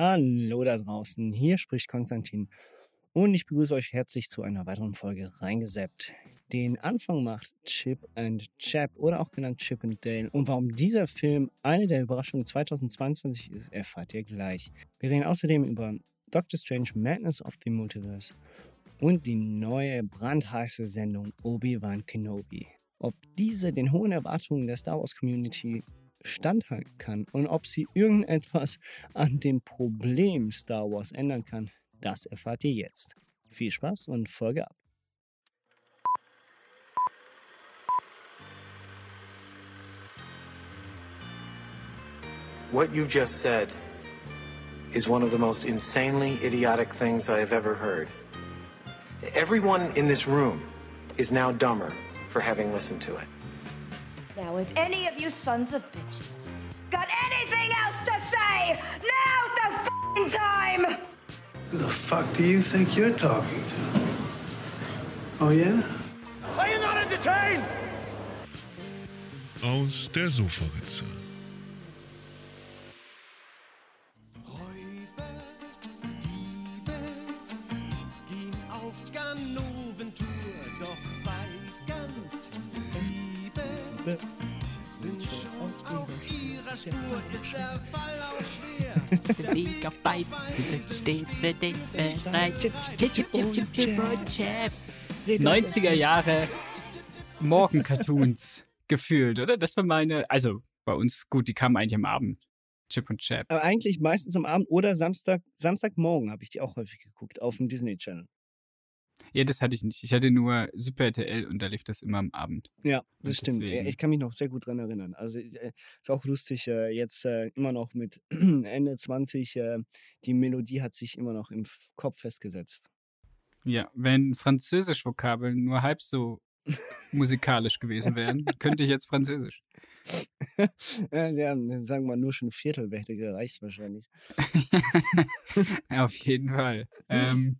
Hallo da draußen, hier spricht Konstantin und ich begrüße euch herzlich zu einer weiteren Folge Reingeseppt. Den Anfang macht Chip and Chap oder auch genannt Chip and Dale und warum dieser Film eine der Überraschungen 2022 ist, erfahrt ihr gleich. Wir reden außerdem über Doctor Strange Madness of the Multiverse und die neue brandheiße Sendung Obi-Wan Kenobi. Ob diese den hohen Erwartungen der Star Wars Community standhalten kann und ob sie irgendetwas an dem Problem Star Wars ändern kann, das erfahrt ihr jetzt. Viel Spaß und Folge ab. What you just said is one of the most insanely idiotic things I have ever heard. Everyone in this room is now dumber for having listened to it. Now, if any of you sons of bitches got anything else to say, now's the f***ing time! Who the fuck do you think you're talking to? Oh yeah? Are you not entertained? Aus der Sofaritze. Spur. Ist der Fall auch schwer? Der Weg auf beiden sind stets für dich bereit. Chip, chip, chip, chip, chip und chap. 90er Jahre Morgen-Cartoons gefühlt, oder? Das war meine, also bei uns, gut, die kamen eigentlich am Abend. Chip und Chap. Aber eigentlich meistens am Abend oder Samstag, Samstagmorgen habe ich die auch häufig geguckt auf dem Disney Channel. Ja, das hatte ich nicht. Ich hatte nur Super RTL und da lief das immer am Abend. Ja, das Und stimmt. deswegen- Ich kann mich noch sehr gut dran erinnern. Also äh, ist auch lustig, äh, jetzt äh, immer noch mit Ende 20, äh, die Melodie hat sich immer noch im Kopf festgesetzt. Ja, wenn Französisch-Vokabeln nur halb so musikalisch gewesen wären, könnte ich jetzt Französisch. ja, sie haben, sagen wir mal, nur schon ein Viertel hätte gereicht wahrscheinlich. Auf jeden Fall. Ähm,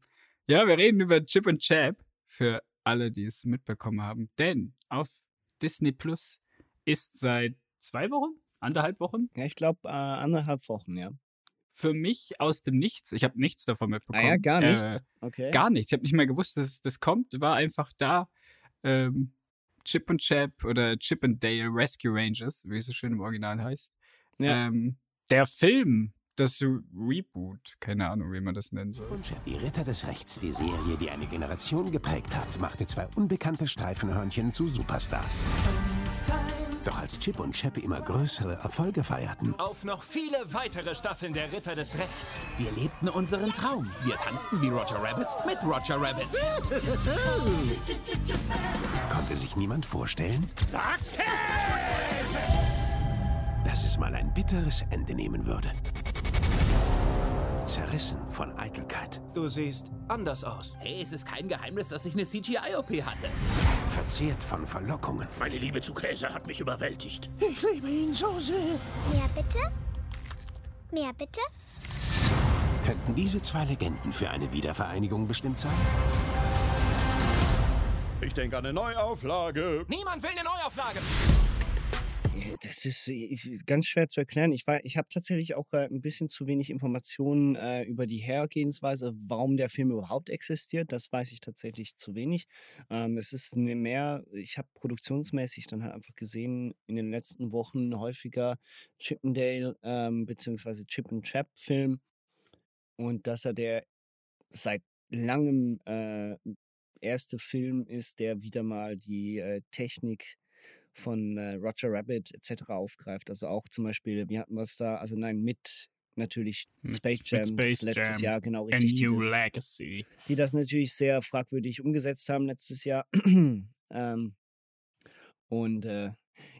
ja, wir reden über Chip und Chap für alle, die es mitbekommen haben. Denn auf Disney Plus ist seit zwei Wochen, anderthalb Wochen, Ja, ich glaube äh, anderthalb Wochen, ja. für mich aus dem Nichts. Ich habe nichts davon mitbekommen. Ah ja, gar Äh, nichts. okay. Gar nichts. Ich habe nicht mal gewusst, dass das kommt. War einfach da. Ähm, Chip und Chap oder Chip and Dale Rescue Rangers, wie es so schön im Original heißt. Ja. Ähm, der Film, das Reboot, keine Ahnung, wie man das nennen soll. Die Ritter des Rechts, die Serie, die eine Generation geprägt hat, machte zwei unbekannte Streifenhörnchen zu Superstars. Doch als Chip und Chap immer größere Erfolge feierten, Auf noch viele weitere Staffeln der Ritter des Rechts. wir lebten unseren Traum. Wir tanzten wie Roger Rabbit mit Roger Rabbit. Konnte sich niemand vorstellen, dass es mal ein bitteres Ende nehmen würde. Zerrissen von Eitelkeit, Du siehst anders aus. Hey, es ist kein Geheimnis, dass ich eine CGI-OP hatte. Verzehrt von Verlockungen. Meine Liebe zu Käse hat mich überwältigt. Ich liebe ihn so sehr. Mehr bitte? Mehr bitte? Könnten diese zwei Legenden für eine Wiedervereinigung bestimmt sein? Ich denke an eine Neuauflage. Niemand will eine Neuauflage. Ja, Das ist äh, ich, ganz schwer zu erklären. Ich, ich habe tatsächlich auch äh, ein bisschen zu wenig Informationen äh, über die Hergehensweise, warum der Film überhaupt existiert. Das weiß ich tatsächlich zu wenig. Ähm, es ist ne- mehr, ich habe produktionsmäßig dann halt einfach gesehen, in den letzten Wochen häufiger Chippendale ähm, bzw. Chip and Chap Film. Und dass er der seit langem äh, erste Film ist, der wieder mal die äh, Technik von äh, Roger Rabbit etc. aufgreift. Also auch zum Beispiel, wir hatten was da, also nein, mit natürlich Mit- Space Jam Space letztes Jam. Jahr, genau richtig. die New das- Legacy. die das natürlich sehr fragwürdig umgesetzt haben letztes Jahr. ähm, und äh,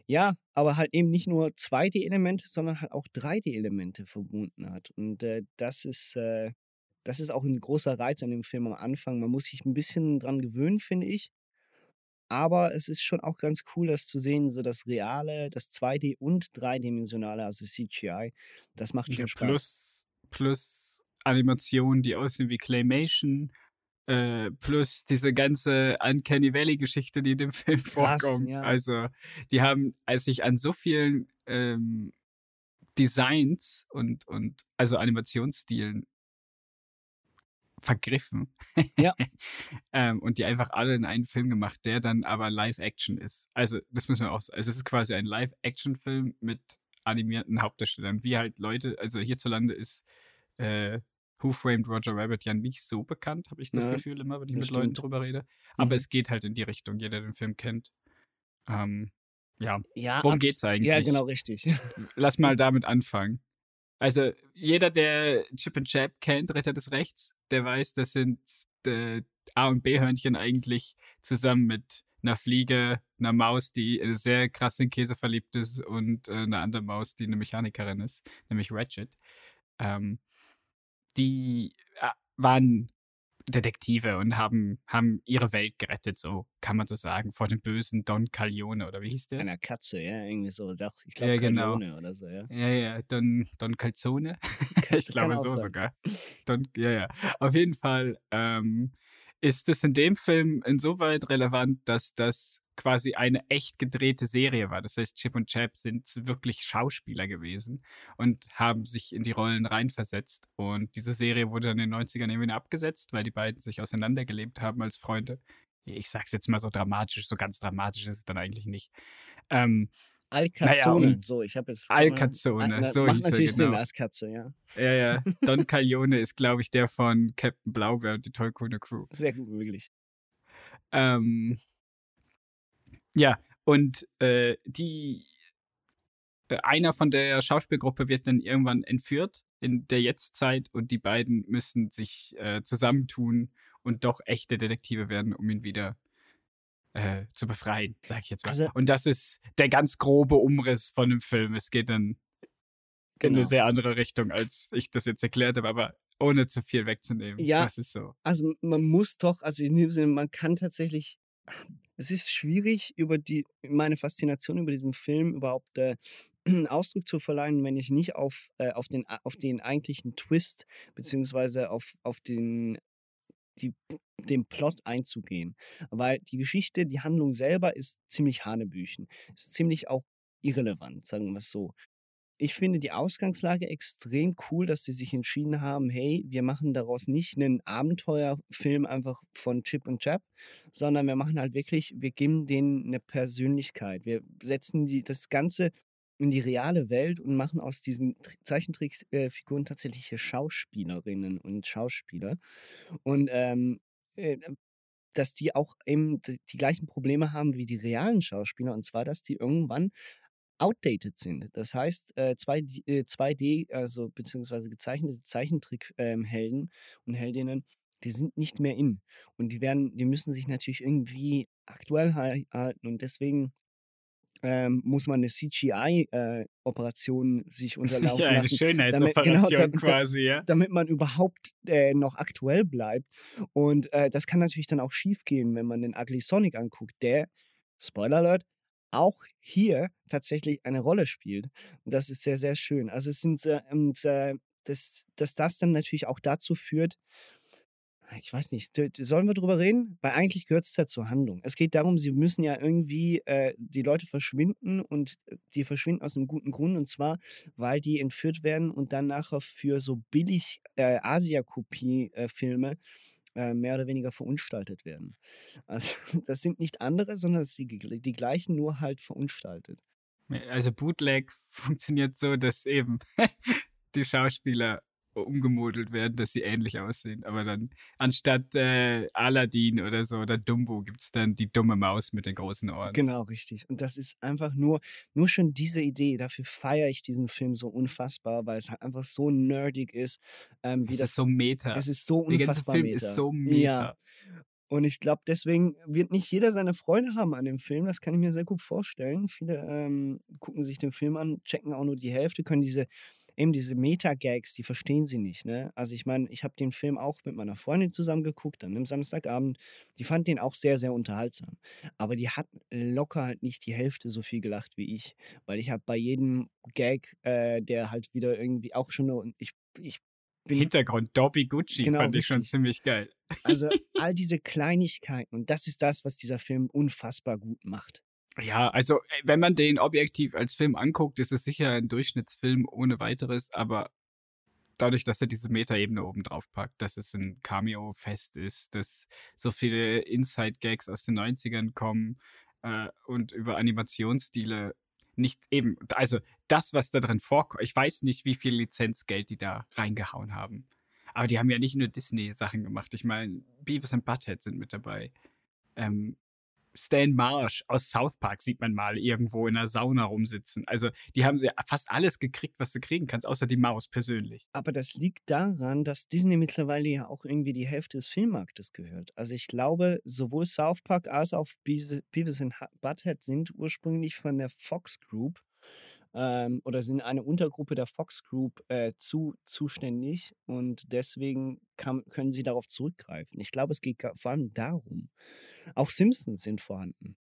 ja, aber halt eben nicht nur 2D-Elemente, sondern halt auch 3D-Elemente verbunden hat. Und äh, das ist, äh, das ist auch ein großer Reiz an dem Film am Anfang. Man muss sich ein bisschen dran gewöhnen, finde ich. Aber es ist schon auch ganz cool, das zu sehen, so das Reale, das 2D- und Dreidimensionale, also CGI. Das macht schon Ja, Spaß. plus, plus Animationen, die aussehen wie Claymation, äh, plus diese ganze Uncanny Valley-Geschichte, die in dem Film Krass, vorkommt. ja. Also, die haben als sich an so vielen ähm, Designs und, und also Animationsstilen vergriffen. Ja. ähm, und die einfach alle in einen Film gemacht, der dann aber Live-Action ist. Also, das müssen wir auch sagen. Also, es ist quasi ein Live-Action-Film mit animierten Hauptdarstellern, wie halt Leute, also hierzulande ist äh, Who Framed Roger Rabbit ja nicht so bekannt, habe ich das Ja, Gefühl immer, wenn ich mit Leuten stimmt. drüber rede. Aber Mhm. es geht halt in die Richtung, jeder den Film kennt. Ähm, ja, Ja, worum geht's eigentlich? Ja, genau richtig. Lass mal damit anfangen. Also, jeder, der Chip and Chap kennt, Ritter des Rechts, der weiß, das sind äh, A- und B-Hörnchen eigentlich zusammen mit einer Fliege, einer Maus, die äh, sehr krass in Käse verliebt ist und äh, einer anderen Maus, die eine Mechanikerin ist, nämlich Ratchet. Ähm, die äh, waren Detektive und haben, haben ihre Welt gerettet, so kann man so sagen, vor dem bösen Don Corleone oder wie hieß der? Einer Katze, ja, irgendwie so. Doch, ich glaube, Ja, genau. Corleone oder so, ja. Ja, ja, Don, Don Calzone. ich glaube so sein. sogar. Don, ja, ja. Auf jeden Fall ähm, ist es in dem Film insoweit relevant, dass das quasi eine echt gedrehte Serie war. Das heißt, Chip und Chap sind wirklich Schauspieler gewesen und haben sich in die Rollen reinversetzt. Und diese Serie wurde dann in den 90ern irgendwie abgesetzt, weil die beiden sich auseinandergelebt haben als Freunde. Ich sag's jetzt mal so dramatisch, so ganz dramatisch ist es dann eigentlich nicht. Ähm, Alcazone, und so, ich habe jetzt. Alcazone, Ah, so Macht hieß natürlich Sinn genau. als Katze, ja. Ja, ja. Don Corleone ist, glaube ich, der von Captain Blaubeer und die Tollkühne Crew. Sehr gut, wirklich. Ähm, ja, und äh, die äh, einer von der Schauspielgruppe wird dann irgendwann entführt in der Jetztzeit und die beiden müssen sich äh, zusammentun und doch echte Detektive werden, um ihn wieder äh, zu befreien, sag ich jetzt mal. Also- und das ist der ganz grobe Umriss von dem Film. Es geht dann in Genau. eine sehr andere Richtung, als ich das jetzt erklärt habe, aber ohne zu viel wegzunehmen. Ja. Das ist so. Also man muss doch, also in dem Sinne, man kann tatsächlich, es ist schwierig, über die, meine Faszination über diesen Film überhaupt äh, Ausdruck zu verleihen, wenn ich nicht auf, äh, auf, den, auf den eigentlichen Twist, beziehungsweise auf, auf den, die, den Plot einzugehen. Weil die Geschichte, die Handlung selber ist ziemlich Hanebüchen, ist ziemlich auch irrelevant, sagen wir es so. Ich finde die Ausgangslage extrem cool, dass sie sich entschieden haben, hey, wir machen daraus nicht einen Abenteuerfilm einfach von Chip und Chap, sondern wir machen halt wirklich, wir geben denen eine Persönlichkeit. Wir setzen die, das Ganze in die reale Welt und machen aus diesen Tr- Zeichentricksfiguren tatsächliche Schauspielerinnen und Schauspieler. Und ähm, äh, dass die auch eben die gleichen Probleme haben wie die realen Schauspieler, und zwar, dass die irgendwann outdated sind. Das heißt, äh, 2D, äh, 2D also beziehungsweise gezeichnete Zeichentrick-Helden und Heldinnen, die sind nicht mehr in. Und die werden, die müssen sich natürlich irgendwie aktuell hal- halten. Und deswegen ähm, muss man eine CGI-Operation sich unterlaufen Ja, eine lassen. Schönheitsoperation damit- quasi, ja. Damit man überhaupt äh, noch aktuell bleibt. Und äh, das kann natürlich dann auch schief gehen, wenn man den Ugly Sonic anguckt, der, Spoiler Alert, auch hier tatsächlich eine Rolle spielt. Und das ist sehr, sehr schön. Also es sind, äh, und, äh, dass, dass das dann natürlich auch dazu führt, ich weiß nicht, sollen wir drüber reden? Weil eigentlich gehört es ja zur Handlung. Es geht darum, sie müssen ja irgendwie, äh, die Leute verschwinden und äh, die verschwinden aus einem guten Grund und zwar, weil die entführt werden und dann nachher für so billig äh, Asia-Kopie-Filme äh, mehr oder weniger verunstaltet werden. Also das sind nicht andere, sondern es sind die, die gleichen, nur halt verunstaltet. Also Bootleg funktioniert so, dass eben die Schauspieler umgemodelt werden, dass sie ähnlich aussehen. Aber dann anstatt äh, Aladdin oder so oder Dumbo gibt es dann die dumme Maus mit den großen Ohren. Genau, richtig. Und das ist einfach nur, nur schon diese Idee, dafür feiere ich diesen Film so unfassbar, weil es halt einfach so nerdig ist. Ähm, wie Es das ist so meta. Es ist so Der ganze unfassbar Film meta. ist so Ja. meta. Und ich glaube, deswegen wird nicht jeder seine Freude haben an dem Film. Das kann ich mir sehr gut vorstellen. Viele ähm, gucken sich den Film an, checken auch nur die Hälfte, können diese, eben diese Meta-Gags, die verstehen sie nicht. Ne? Also ich meine, ich habe den Film auch mit meiner Freundin zusammen geguckt, dann am Samstagabend. Die fand den auch sehr, sehr unterhaltsam. Aber die hat locker halt nicht die Hälfte so viel gelacht wie ich. Weil ich habe bei jedem Gag, äh, der halt wieder irgendwie auch schon, nur- ich, ich bin Hintergrund, Dobby Gucci Genau, fand ich schon richtig. ziemlich geil. also all diese Kleinigkeiten und das ist das, was dieser Film unfassbar gut macht. Ja, also äh, wenn man den objektiv als Film anguckt, ist es sicher ein Durchschnittsfilm ohne weiteres, aber dadurch, dass er diese Metaebene oben drauf packt, dass es ein Cameo-Fest ist, dass so viele Inside-Gags aus den 90ern kommen äh, und über Animationsstile nicht eben, also das, was da drin vorkommt, ich weiß nicht, wie viel Lizenzgeld die da reingehauen haben. Aber die haben ja nicht nur Disney-Sachen gemacht. Ich meine, Beavis und Butthead sind mit dabei. Ähm, Stan Marsh aus South Park sieht man mal irgendwo in einer Sauna rumsitzen. Also die haben sie fast alles gekriegt, was du kriegen kannst, außer die Maus persönlich. Aber das liegt daran, dass Disney mittlerweile ja auch irgendwie die Hälfte des Filmmarktes gehört. Also ich glaube, sowohl South Park als auch Beavis and Butthead sind ursprünglich von der Fox Group ähm, oder sind eine Untergruppe der Fox Group äh, zu, zuständig und deswegen kann, können sie darauf zurückgreifen. Ich glaube, es geht vor allem darum. Auch Simpsons sind vorhanden.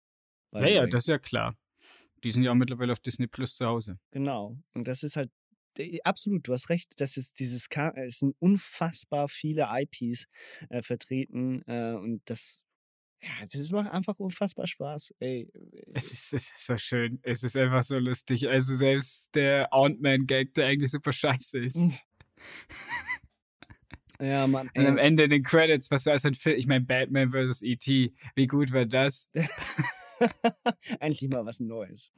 by Ja, the ja, way. das ist ja klar. Die sind ja auch mittlerweile auf Disney Plus zu Hause. Genau. Und das ist halt äh, absolut, du hast recht. Das ist dieses, Ka- es sind unfassbar viele IPs äh, vertreten äh, und das, ja, das macht einfach unfassbar Spaß. Ey, Es ist, es ist so schön. Es ist einfach so lustig. Also selbst der Ant-Man-Gag, der eigentlich super scheiße ist. Ja, Mann. Und am ey. Ende in den Credits, was da ist ein Film, ich meine Batman vs. E.T., wie gut war das? Endlich mal was Neues.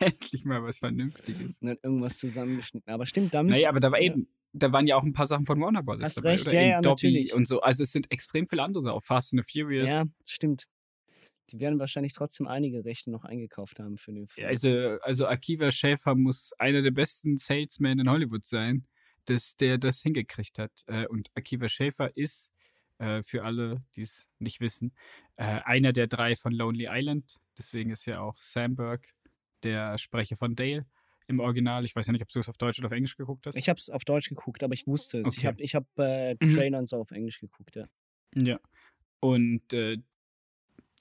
Endlich mal was Vernünftiges. Und dann irgendwas zusammengeschnitten. Aber stimmt, da müssen Naja, aber da war eben, da waren ja auch ein paar Sachen von Warner Brothers Hast dabei, recht, oder? ja, ja, Dobby natürlich. und so. Also es sind extrem viele andere Sachen, auch Fast and the Furious. Ja, stimmt. Die werden wahrscheinlich trotzdem einige Rechte noch eingekauft haben für den Film. Also, also Akiva Schäfer muss einer der besten Salesmen in Hollywood sein, dass der das hingekriegt hat. Äh, Und Akiva Schäfer ist, äh, für alle, die es nicht wissen, äh, einer der drei von Lonely Island. Deswegen ist ja auch Sam Burke der Sprecher von Dale im Original. Ich weiß ja nicht, ob du es auf Deutsch oder auf Englisch geguckt hast. Ich habe es auf Deutsch geguckt, aber ich wusste es. Ich Okay. habe ich hab, äh, Mhm. Trailer und so auf Englisch geguckt, ja. Ja. Und äh,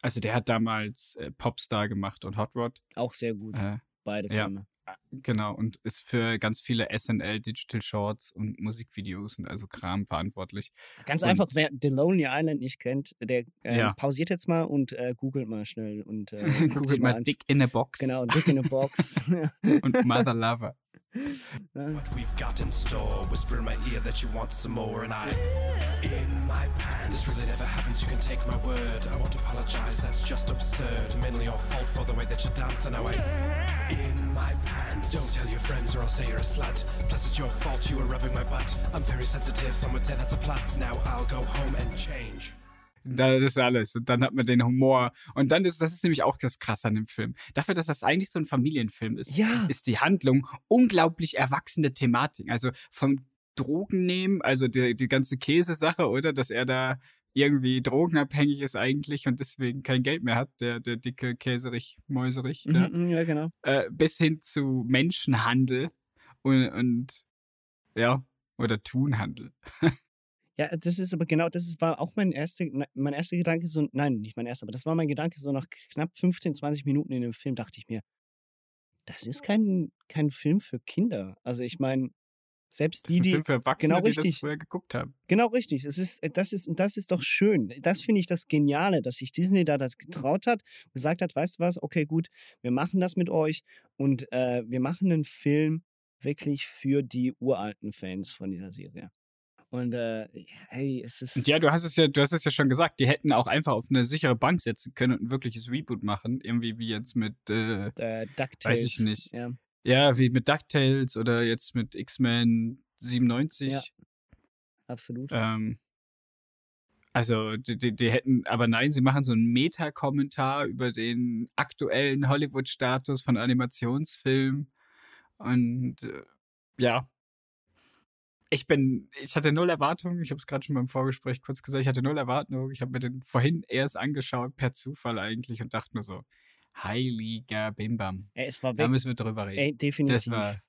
also der hat damals äh, Popstar gemacht und Hot Rod. Auch sehr gut. Äh, Beide ja. Filme. Genau, und ist für ganz viele SNL Digital Shorts und Musikvideos und also Kram verantwortlich. Ganz und, einfach, wer The Lonely Island nicht kennt, der äh, Ja. pausiert jetzt mal und äh, googelt mal schnell und äh, Googelt mal Dick in a Box Genau, Dick in a Box. und Mother Lover. What we've got in store. Whisper in my ear that you want some more, and I. In my pants. This really never happens, you can take my word. I won't apologize, that's just absurd. Mainly your fault for the way that you dance, and now I. In my pants. Don't tell your friends, or I'll say you're a slut. Plus, it's your fault you were rubbing my butt. I'm very sensitive, some would say that's a plus. Now I'll go home and change. Das ist alles. Und dann hat man den Humor. Und dann ist, das ist nämlich auch das Krasse an dem Film. Dafür, dass das eigentlich so ein Familienfilm ist, Ja. ist die Handlung unglaublich erwachsene Thematik. Also vom Drogen nehmen, also die, die ganze Käsesache, oder? Dass er da irgendwie drogenabhängig ist eigentlich und deswegen kein Geld mehr hat, der, der dicke Käserich, Mäuserich. da. Mhm, ja, genau. äh, bis hin zu Menschenhandel und, und ja, oder Tunhandel. Ja, das ist aber genau, das war auch mein erster, na- mein erster Gedanke, so, nein, nicht mein erster, aber das war mein Gedanke, so nach knapp 15, 20 Minuten in dem Film dachte ich mir, das ist kein, kein Film für Kinder. Also ich meine, selbst Das die, die, genau die das richtig. früher geguckt haben. Genau richtig. Es ist, äh, das ist, und das ist doch schön. Das finde ich das Geniale, dass sich Disney da das getraut hat, gesagt hat, weißt du was, okay, gut, wir machen das mit euch und äh, wir machen einen Film wirklich für die uralten Fans von dieser Serie. Und äh, hey, es ist. Und ja, du hast es ja, du hast es ja schon gesagt, die hätten auch einfach auf eine sichere Bank setzen können und ein wirkliches Reboot machen, irgendwie wie jetzt mit äh, äh, DuckTales. weiß ich nicht. Ja. Ja, wie mit DuckTales oder jetzt mit X-Men 97. Ja. Absolut. Ähm, also, die, die, die hätten, aber nein, sie machen so einen Meta-Kommentar über den aktuellen Hollywood-Status von Animationsfilmen. Und äh, ja. Ich bin, ich hatte null Erwartungen. Ich habe es gerade schon beim Vorgespräch kurz gesagt. Ich hatte null Erwartungen. Ich habe mir den vorhin erst angeschaut, per Zufall eigentlich, und dachte nur so, heiliger Bimbam. Ey, es war Da müssen wir drüber reden. Ey, definitiv. Das war,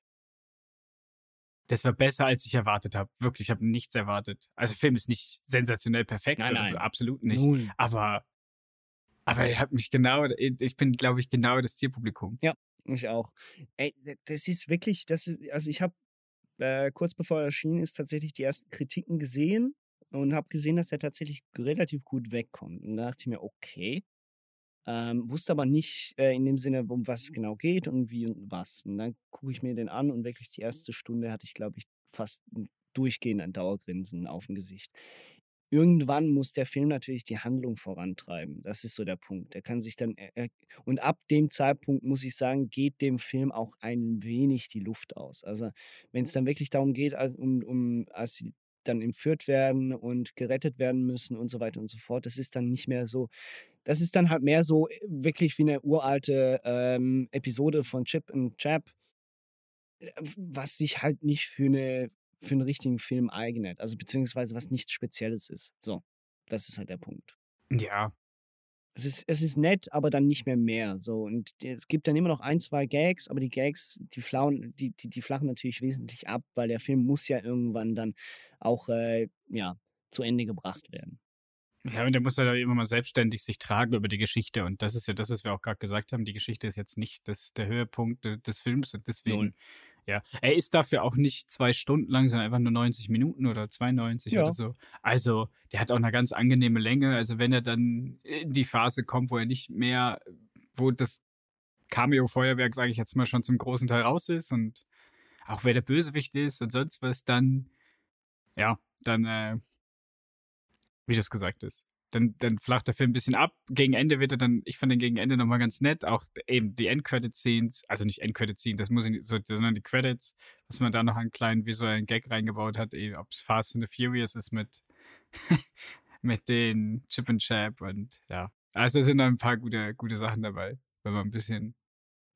das war besser, als ich erwartet habe. Wirklich, ich habe nichts erwartet. Also, der Film ist nicht sensationell perfekt Nein, oder so, absolut nicht. Null. Aber, aber er hat mich genau, ich bin, glaube ich, genau das Zielpublikum. Ja, ich auch. Ey, das ist wirklich, das ist, also ich habe äh, kurz bevor er erschienen ist, tatsächlich die ersten Kritiken gesehen und habe gesehen, dass er tatsächlich relativ gut wegkommt. Und da dachte ich mir, okay, Ähm, wusste aber nicht äh, in dem Sinne, um was es genau geht und wie und was. Und dann gucke ich mir den an und wirklich die erste Stunde hatte ich, glaube ich, fast durchgehend ein Dauergrinsen auf dem Gesicht. Irgendwann muss der Film natürlich die Handlung vorantreiben. Das ist so der Punkt. Der kann sich dann und ab dem Zeitpunkt muss ich sagen, geht dem Film auch ein wenig die Luft aus. Also wenn es dann wirklich darum geht, um, um als sie dann entführt werden und gerettet werden müssen und so weiter und so fort, das ist dann nicht mehr so. Das ist dann halt mehr so äh, wirklich wie eine uralte ähm, Episode von Chip und Chap, äh, was sich halt nicht für eine für einen richtigen Film eignet. Also beziehungsweise was nichts Spezielles ist. So, das ist halt der Punkt. Ja. Es ist, es ist nett, aber dann nicht mehr mehr. So. Und es gibt dann immer noch ein, zwei Gags, aber die Gags, die, flauen, die, die, die flachen natürlich wesentlich ab, weil der Film muss ja irgendwann dann auch äh, ja, zu Ende gebracht werden. Ja, und der muss ja immer mal selbstständig sich tragen über die Geschichte. Und das ist ja das, was wir auch gerade gesagt haben. Die Geschichte ist jetzt nicht das, der Höhepunkt des Films. Und deswegen Null. Ja, er ist dafür auch nicht zwei Stunden lang, sondern einfach nur 90 Minuten oder 92 ja. oder so. Also, der hat auch eine ganz angenehme Länge. Also, wenn er dann in die Phase kommt, wo er nicht mehr, wo das Cameo-Feuerwerk, sage ich jetzt mal, schon zum großen Teil raus ist und auch wer der Bösewicht ist und sonst was, dann, ja, dann, äh, wie das gesagt ist, dann, dann flacht der Film ein bisschen ab. Gegen Ende wird er dann, ich fand den gegen Ende nochmal ganz nett. Auch eben die Endcredit-Scenes, also nicht Endcredit-Scenes, das muss ich nicht so, sondern die Credits, was man da noch einen kleinen visuellen Gag reingebaut hat, ob es Fast and the Furious ist mit, mit den Chip and Chap und ja. Also da sind da ein paar gute, gute Sachen dabei, wenn man ein bisschen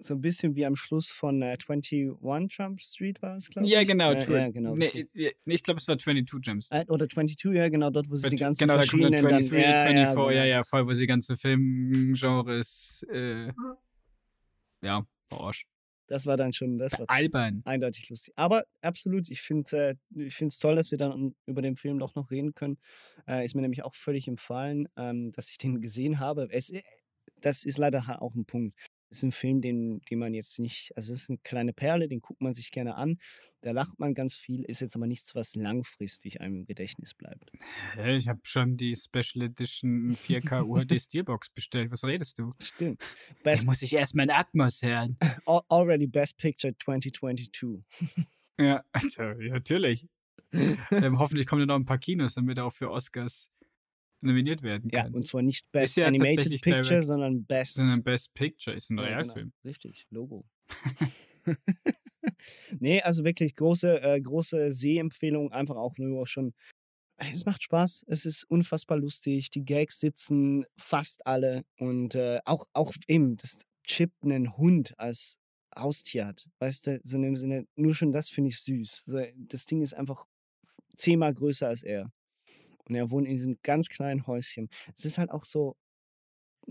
so ein bisschen wie am Schluss von äh, 21 Jump Street war es, glaube ich. Ja, genau. Äh, ja, genau nee, ich glaube, es war 22 Jump Street. Äh, oder 22, ja, genau, dort, wo sie die ganzen Genau, da kommt dann 23, dann, ja, 24, ja, genau. ja, ja, voll, wo sie ganze Filmgenres, äh, ja, verarscht. Das war dann schon, das war albern. Eindeutig lustig. Aber absolut, ich finde äh, es toll, dass wir dann über den Film doch noch reden können. Äh, ist mir nämlich auch völlig empfallen, ähm, dass ich den gesehen habe. Es, äh, das ist leider auch ein Punkt ist ein Film, den, den man jetzt nicht, also es ist eine kleine Perle, den guckt man sich gerne an. Da lacht man ganz viel, ist jetzt aber nichts, was langfristig einem im Gedächtnis bleibt. Ich habe schon die Special Edition 4K UHD Steelbox bestellt. Was redest du? Stimmt. Best, da muss ich erstmal in Atmos hören. Already Best Picture 2022. ja, also, natürlich. ähm, hoffentlich kommen da noch ein paar Kinos, damit auch für Oscars nominiert werden kann. Ja, und zwar nicht Best ja Animated Picture, direkt, sondern Best. Sondern Best Picture ist ein ja, Realfilm. Genau. Richtig, Logo. nee, also wirklich große, äh, große Sehempfehlung, einfach auch nur schon. Es macht Spaß, es ist unfassbar lustig, die Gags sitzen fast alle und äh, auch, auch eben, dass Chip einen Hund als Haustier hat. Weißt du, so in dem Sinne, nur schon das finde ich süß. Das Ding ist einfach zehnmal größer als er. Und er wohnt in diesem ganz kleinen Häuschen. Es ist halt auch so,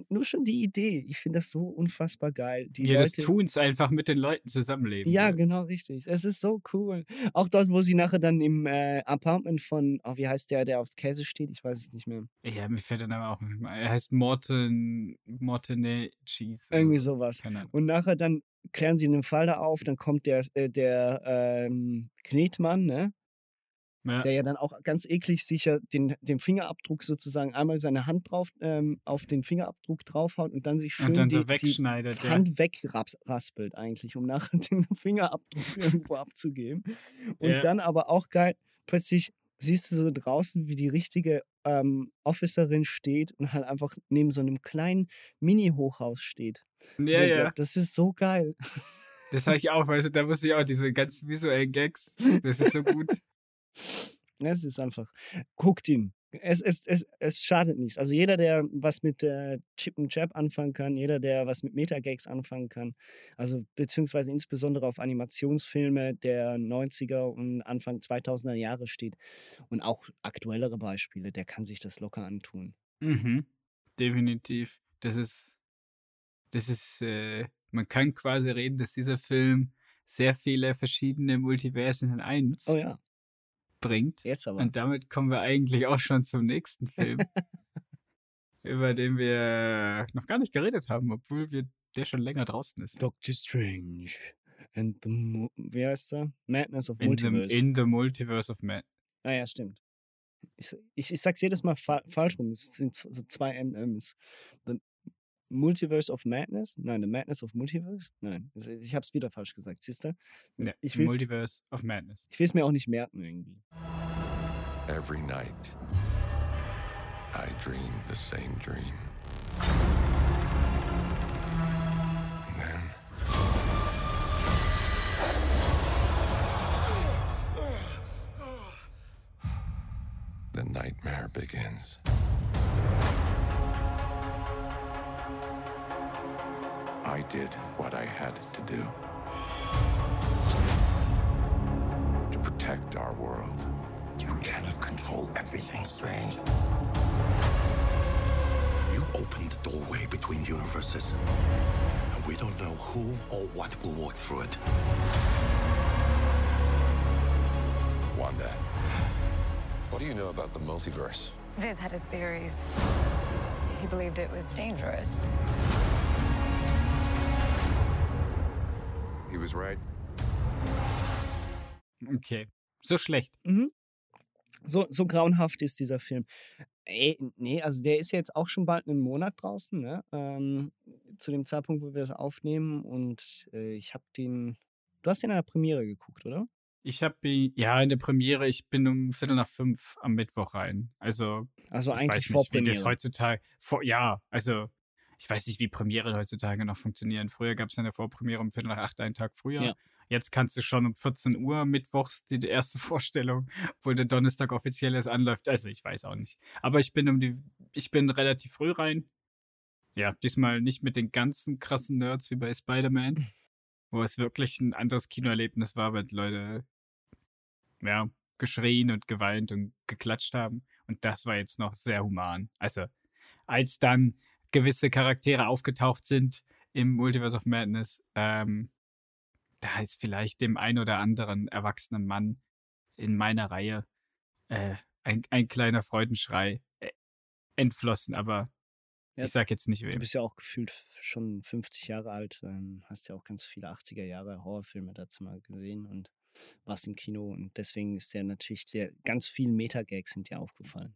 nur schon die Idee. Ich finde das so unfassbar geil. Die ja, Leute, das Tuns einfach mit den Leuten zusammenleben. Ja, ne? genau, richtig. Es ist so cool. Auch dort, wo sie nachher dann im äh, Apartment von, oh, wie heißt der, der auf Käse steht? Ich weiß es nicht mehr. Ja, mir fällt dann aber auch nicht mehr. Er heißt Morten, Mortene Cheese. Irgendwie sowas. Und nachher dann klären sie den Fall da auf, dann kommt der, äh, der ähm, Knetmann, ne? Ja. der ja dann auch ganz eklig sicher den, den Fingerabdruck sozusagen einmal seine Hand drauf ähm, auf den Fingerabdruck draufhaut und dann sich schön und dann die, so wegschneidet, die Hand wegraspelt eigentlich, um nachher den Fingerabdruck irgendwo abzugeben. Und ja. dann aber auch geil, plötzlich siehst du so draußen, wie die richtige ähm, Officerin steht und halt einfach neben so einem kleinen Mini-Hochhaus steht. Ja, ja. Das ist so geil. Das habe ich auch, weißt du, da muss ich auch diese ganz visuellen Gags, das ist so gut. Es ist einfach, guckt ihn. Es, es, es, es schadet nichts. Also jeder, der was mit äh, Chip und Chap anfangen kann, jeder, der was mit Metagags anfangen kann, also beziehungsweise insbesondere auf Animationsfilme der 90er und Anfang 2000er Jahre steht und auch aktuellere Beispiele, der kann sich das locker antun. Mhm. Definitiv. Das ist, das ist, äh, man kann quasi reden, dass dieser Film sehr viele verschiedene Multiversen in eins oh ja bringt. Jetzt aber. Und damit kommen wir eigentlich auch schon zum nächsten Film, über den wir noch gar nicht geredet haben, obwohl wir der schon länger draußen ist. Doctor Strange and the, wie heißt er? Madness of in Multiverse. The, in the Multiverse of Madness. Ah ja, stimmt. Ich, ich, ich sag's jedes Mal fa falsch rum. Es sind so zwei MMs. The Multiverse of Madness? Nein, The Madness of Multiverse? Nein, also ich habe es wieder falsch gesagt, siehst du? Ja, Ich will's- Multiverse of Madness. Ich will es mir auch nicht merken irgendwie. Every night, I dream the same dream. And then, the nightmare begins. Did what I had to do to protect our world. You cannot control everything, Strange. You opened the doorway between universes. And we don't know who or what will walk through it. Wanda, what do you know about the multiverse? Viz had his theories. He believed it was dangerous. Was right. Okay. So schlecht. Mhm. So, so grauenhaft ist dieser Film. Ey, nee, also der ist ja jetzt auch schon bald einen Monat draußen, ne? Ähm, zu dem Zeitpunkt, wo wir es aufnehmen. Und äh, ich habe den. Du hast den in der Premiere geguckt, oder? Ich habe ja in der Premiere, ich bin um Viertel nach fünf am Mittwoch rein. Also, Also ich eigentlich weiß vor nicht, wie das Premiere. heutzutage. Vor, ja, also ich weiß nicht, wie Premiere heutzutage noch funktionieren. Früher gab es ja eine Vorpremiere um Viertel nach acht, einen Tag früher. Ja. Jetzt kannst du schon um 14 Uhr mittwochs die erste Vorstellung, obwohl der Donnerstag offiziell erst anläuft. Also ich weiß auch nicht. Aber ich bin um die, ich bin relativ früh rein. Ja, diesmal nicht mit den ganzen krassen Nerds wie bei Spider-Man, wo es wirklich ein anderes Kinoerlebnis war, weil Leute ja, geschrien und geweint und geklatscht haben. Und das war jetzt noch sehr human. Also, als dann gewisse Charaktere aufgetaucht sind im Multiverse of Madness, ähm, da ist vielleicht dem ein oder anderen erwachsenen Mann in meiner Reihe äh, ein, ein kleiner Freudenschrei äh, entflossen, aber Ja, ich sag jetzt nicht Du wem. bist ja auch gefühlt schon 50 Jahre alt, ähm, hast ja auch ganz viele 80er Jahre Horrorfilme dazu mal gesehen und warst im Kino und deswegen ist der natürlich der ganz vielen Metagags sind dir aufgefallen.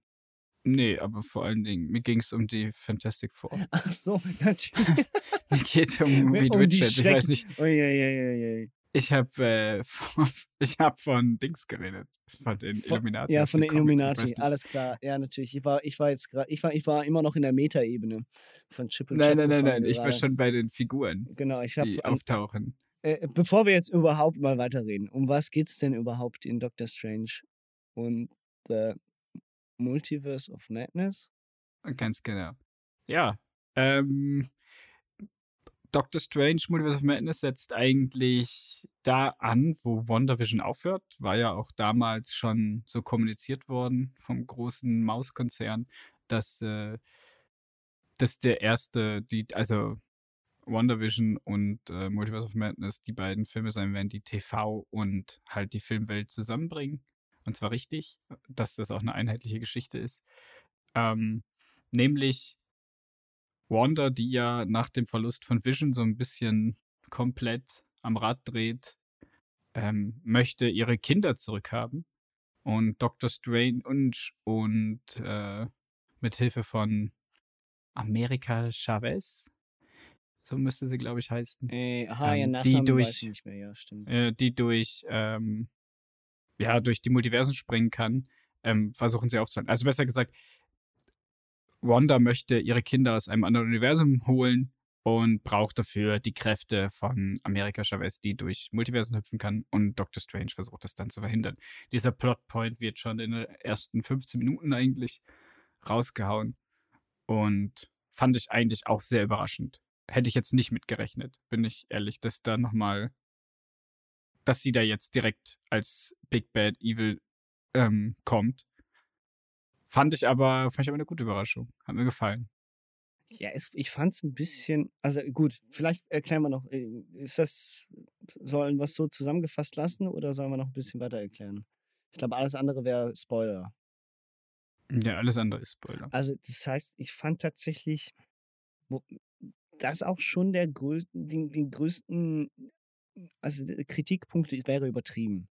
Nee, aber vor allen Dingen, mir ging es um die Fantastic Four. Ach so, natürlich. Mir geht um Reed Um Richards. Ich weiß nicht, Uiuiuiui. Ich habe äh, von, ich hab von Dings geredet. Von den Von- Illuminati. Ja, von den Comics, Illuminati, alles klar. Ja, natürlich. Ich war, ich war jetzt gerade, ich war, ich war immer noch in der Meta-Ebene von Chip und Nein, Chap nein, nein, nein. Ich war schon bei den Figuren, Genau, ich die auftauchen. äh, bevor wir jetzt überhaupt mal weiterreden, um was geht's denn überhaupt in Doctor Strange und The Multiverse of Madness? Ganz genau. Ja. Ähm, Doctor Strange Multiverse of Madness setzt eigentlich da an, wo WandaVision aufhört. War ja auch damals schon so kommuniziert worden vom großen Mauskonzern, dass, äh, dass der erste, die, also WandaVision und äh, Multiverse of Madness die beiden Filme sein werden, die TV und halt die Filmwelt zusammenbringen. Und zwar richtig, dass das auch eine einheitliche Geschichte ist. Ähm, nämlich Wanda, die ja nach dem Verlust von Vision so ein bisschen komplett am Rad dreht, ähm, möchte ihre Kinder zurückhaben. Und Dr. Strange und, äh, mit Hilfe von America Chavez, so müsste sie, glaube ich, heißen. Äh, aha, ähm, die durch, nicht mehr, ja, stimmt. äh, die durch, ähm, ja, durch die Multiversen springen kann, ähm, versuchen sie aufzuhalten. Also besser gesagt, Wanda möchte ihre Kinder aus einem anderen Universum holen und braucht dafür die Kräfte von America Chavez, die durch Multiversen hüpfen kann. Und Doctor Strange versucht das dann zu verhindern. Dieser Plotpoint wird schon in den ersten 15 Minuten eigentlich rausgehauen. Und fand ich eigentlich auch sehr überraschend. Hätte ich jetzt nicht mitgerechnet, bin ich ehrlich, dass da nochmal, dass sie da jetzt direkt als Big Bad Evil ähm, kommt. Fand ich aber, fand ich aber eine gute Überraschung. Hat mir gefallen. Ja, es, ich fand es ein bisschen, also gut, vielleicht erklären wir noch, äh, ist das, sollen wir es so zusammengefasst lassen oder sollen wir noch ein bisschen weiter erklären? Ich glaube, alles andere wäre Spoiler. Ja, alles andere ist Spoiler. Also, das heißt, ich fand tatsächlich, das auch schon der größten, den, den größten, also der Kritikpunkt wäre übertrieben.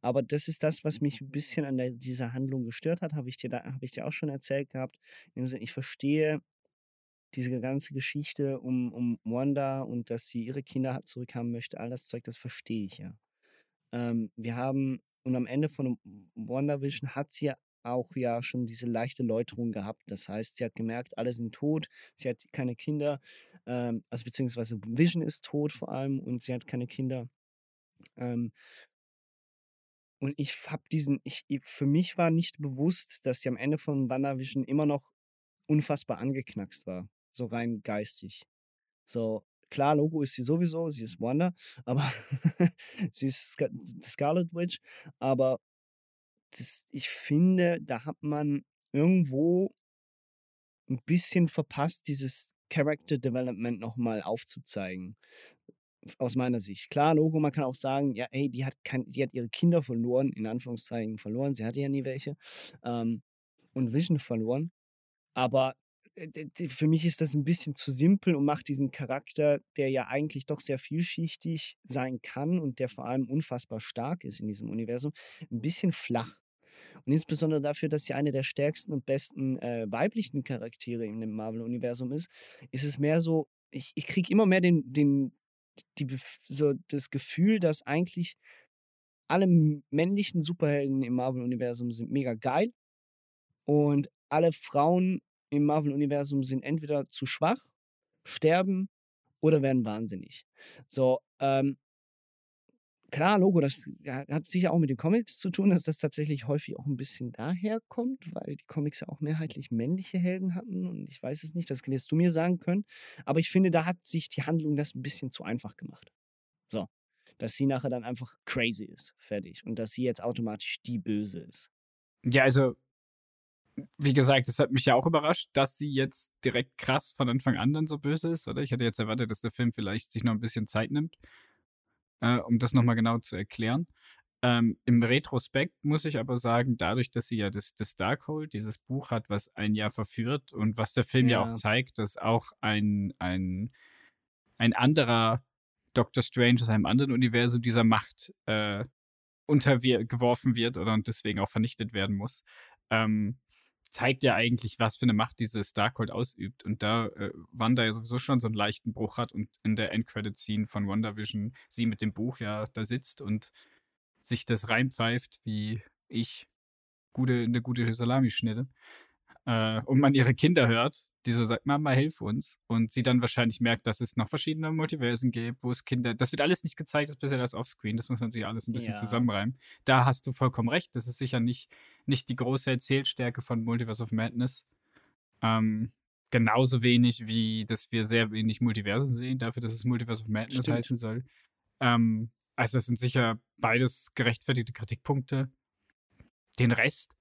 Aber das ist das, was mich ein bisschen an der, dieser Handlung gestört hat, habe ich dir da, habe ich dir auch schon erzählt gehabt. Ich verstehe diese ganze Geschichte um, um Wanda und dass sie ihre Kinder zurückhaben möchte, all das Zeug, das verstehe ich ja. Ähm, wir haben, und am Ende von WandaVision hat sie ja auch ja schon diese leichte Läuterung gehabt. Das heißt, sie hat gemerkt, alle sind tot, sie hat keine Kinder, ähm, also beziehungsweise Vision ist tot vor allem und sie hat keine Kinder. Ähm, und ich habe diesen, ich, für mich war nicht bewusst, dass sie am Ende von WandaVision immer noch unfassbar angeknackst war, so rein geistig. So, klar, Logo ist sie sowieso, sie ist Wanda, aber sie ist Scar Scarlet Witch, aber das, ich finde, da hat man irgendwo ein bisschen verpasst, dieses Character Development nochmal aufzuzeigen. Aus meiner Sicht. Klar, Logo, man kann auch sagen, ja, ey, die hat, kein, die hat ihre Kinder verloren, in Anführungszeichen verloren, sie hatte ja nie welche, ähm, und Vision verloren. Aber für mich ist das ein bisschen zu simpel und macht diesen Charakter, der ja eigentlich doch sehr vielschichtig sein kann und der vor allem unfassbar stark ist in diesem Universum, ein bisschen flach. Und insbesondere dafür, dass sie eine der stärksten und besten äh, weiblichen Charaktere in dem Marvel-Universum ist, ist es mehr so, ich, ich kriege immer mehr den, den, die, so das Gefühl, dass eigentlich alle männlichen Superhelden im Marvel-Universum sind mega geil und alle Frauen im Marvel-Universum sind entweder zu schwach, sterben oder werden wahnsinnig. So, ähm, klar, Logo, das hat sicher auch mit den Comics zu tun, dass das tatsächlich häufig auch ein bisschen daher kommt, weil die Comics ja auch mehrheitlich männliche Helden hatten und ich weiß es nicht, das wirst du mir sagen können. Aber ich finde, da hat sich die Handlung das ein bisschen zu einfach gemacht. So, dass sie nachher dann einfach crazy ist, fertig. Und dass sie jetzt automatisch die Böse ist. Ja, also wie gesagt, es hat mich ja auch überrascht, dass sie jetzt direkt krass von Anfang an dann so böse ist, oder? Ich hatte jetzt erwartet, dass der Film vielleicht sich noch ein bisschen Zeit nimmt, äh, um das nochmal genau zu erklären. Ähm, Im Retrospekt muss ich aber sagen, dadurch, dass sie ja das, das Darkhold, dieses Buch hat, was ein Jahr verführt und was der Film ja, ja auch zeigt, dass auch ein, ein, ein anderer Doctor Strange aus einem anderen Universum dieser Macht äh, untergeworfen wird oder und deswegen auch vernichtet werden muss. Ähm, zeigt ja eigentlich, was für eine Macht dieses Darkhold ausübt. Und da äh, Wanda ja sowieso schon so einen leichten Bruch hat und in der Endcredit-Scene von WandaVision sie mit dem Buch ja da sitzt und sich das reinpfeift, wie ich gute, eine gute Salami schnitte. Äh, und man ihre Kinder hört, die so sagt, Mama, hilf uns. Und sie dann wahrscheinlich merkt, dass es noch verschiedene Multiversen gibt, wo es Kinder. Das wird alles nicht gezeigt, das ist bisher das Offscreen. Das muss man sich alles ein bisschen ja. zusammenreimen. Da hast du vollkommen recht. Das ist sicher nicht, nicht die große Erzählstärke von Multiverse of Madness. Ähm, genauso wenig wie, dass wir sehr wenig Multiversen sehen, dafür, dass es Multiverse of Madness Stimmt. heißen soll. Ähm, also, das sind sicher beides gerechtfertigte Kritikpunkte. Den Rest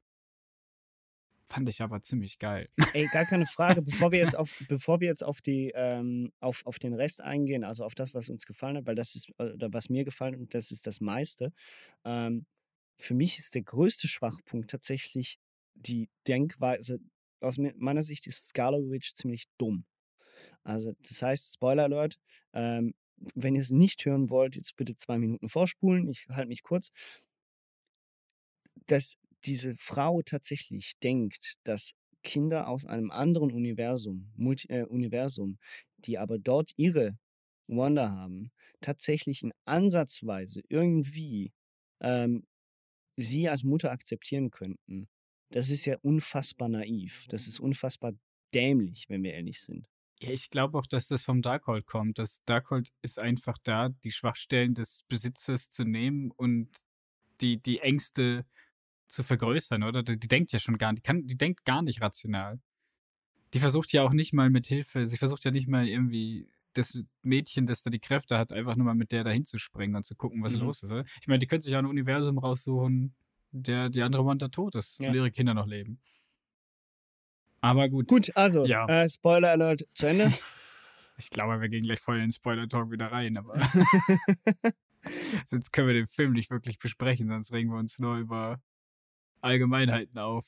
Fand ich aber ziemlich geil. Ey, gar keine Frage. Bevor wir jetzt auf, bevor wir jetzt auf die, ähm, auf, auf den Rest eingehen, also auf das, was uns gefallen hat, weil das ist, oder was mir gefallen hat, und das ist das meiste. Ähm, für mich ist der größte Schwachpunkt tatsächlich die Denkweise. Aus meiner Sicht ist Scarlet Witch ziemlich dumm. Also, das heißt, Spoiler Alert, ähm, wenn ihr es nicht hören wollt, jetzt bitte zwei Minuten vorspulen. Ich halte mich kurz. Das, diese Frau tatsächlich denkt, dass Kinder aus einem anderen Universum, Multi, äh, Universum, die aber dort ihre Wanda haben, tatsächlich in Ansatzweise irgendwie ähm, sie als Mutter akzeptieren könnten, das ist ja unfassbar naiv. Das ist unfassbar dämlich, wenn wir ehrlich sind. Ja, ich glaube auch, dass das vom Darkhold kommt. Das Darkhold ist einfach da, die Schwachstellen des Besitzers zu nehmen und die, die Ängste zu vergrößern, oder? Die, die denkt ja schon gar nicht, die, kann, die denkt gar nicht rational. Die versucht ja auch nicht mal mit Hilfe, sie versucht ja nicht mal irgendwie das Mädchen, das da die Kräfte hat, einfach nur mal mit der dahin zu springen und zu gucken, was mhm. los ist. Oder? Ich meine, die könnte sich auch ein Universum raussuchen, der die andere Wanda tot ist ja. und ihre Kinder noch leben. Aber gut. Gut, also, ja. äh, Spoiler Alert zu Ende. Ich glaube, wir gehen gleich voll in den Spoiler-Talk wieder rein, aber sonst können wir den Film nicht wirklich besprechen, sonst regen wir uns nur über Allgemeinheiten auf.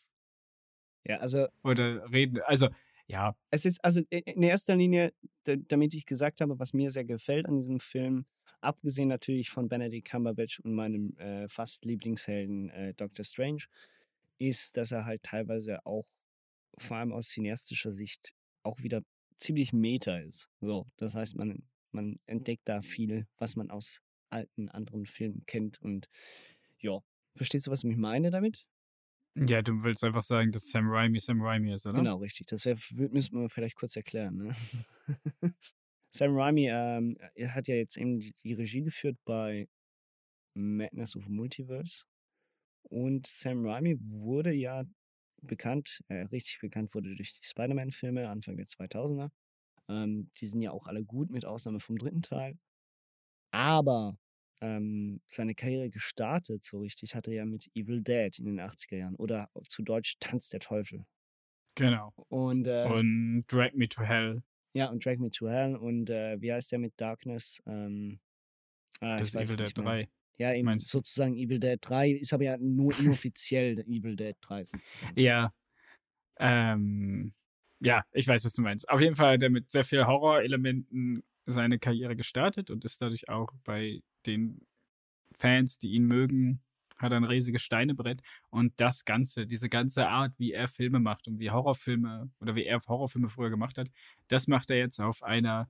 Ja, also. Oder reden. Also, ja. Es ist also in erster Linie, damit ich gesagt habe, was mir sehr gefällt an diesem Film, abgesehen natürlich von Benedict Cumberbatch und meinem äh, fast Lieblingshelden äh, Doctor Strange, ist, dass er halt teilweise auch, vor allem aus cineastischer Sicht, auch wieder ziemlich meta ist. So, das heißt, man, man entdeckt da viel, was man aus alten anderen Filmen kennt und ja, verstehst du, was ich meine damit? Ja, du willst einfach sagen, dass Sam Raimi Sam Raimi ist, oder? Genau, richtig. Das müssen wir vielleicht kurz erklären. Ne? Sam Raimi ähm, er hat ja jetzt eben die, Regie geführt bei Madness of Multiverse. Und Sam Raimi wurde ja bekannt, äh, richtig bekannt wurde durch die Spider-Man-Filme Anfang der 2000er. Ähm, die sind ja auch alle gut, mit Ausnahme vom dritten Teil. Aber ähm, seine Karriere gestartet, so richtig, hat er ja mit Evil Dead in den 80er Jahren. Oder zu Deutsch Tanz der Teufel. Genau. Und, äh, und Drag Me to Hell. Ja, und Drag Me to Hell. Und äh, wie heißt der mit Darkness? Ähm, ah, das ist Evil Dead 3. Ja, eben Meinst sozusagen Evil Dead 3 ist aber ja nur inoffiziell Evil Dead 3 sozusagen. Ja. Ähm, ja, ich weiß, was du meinst. Auf jeden Fall hat er mit sehr vielen Horrorelementen seine Karriere gestartet und ist dadurch auch bei den Fans, die ihn mögen, hat ein riesiges Steinebrett. Und das Ganze, diese ganze Art, wie er Filme macht und wie Horrorfilme oder wie er Horrorfilme früher gemacht hat, das macht er jetzt auf einer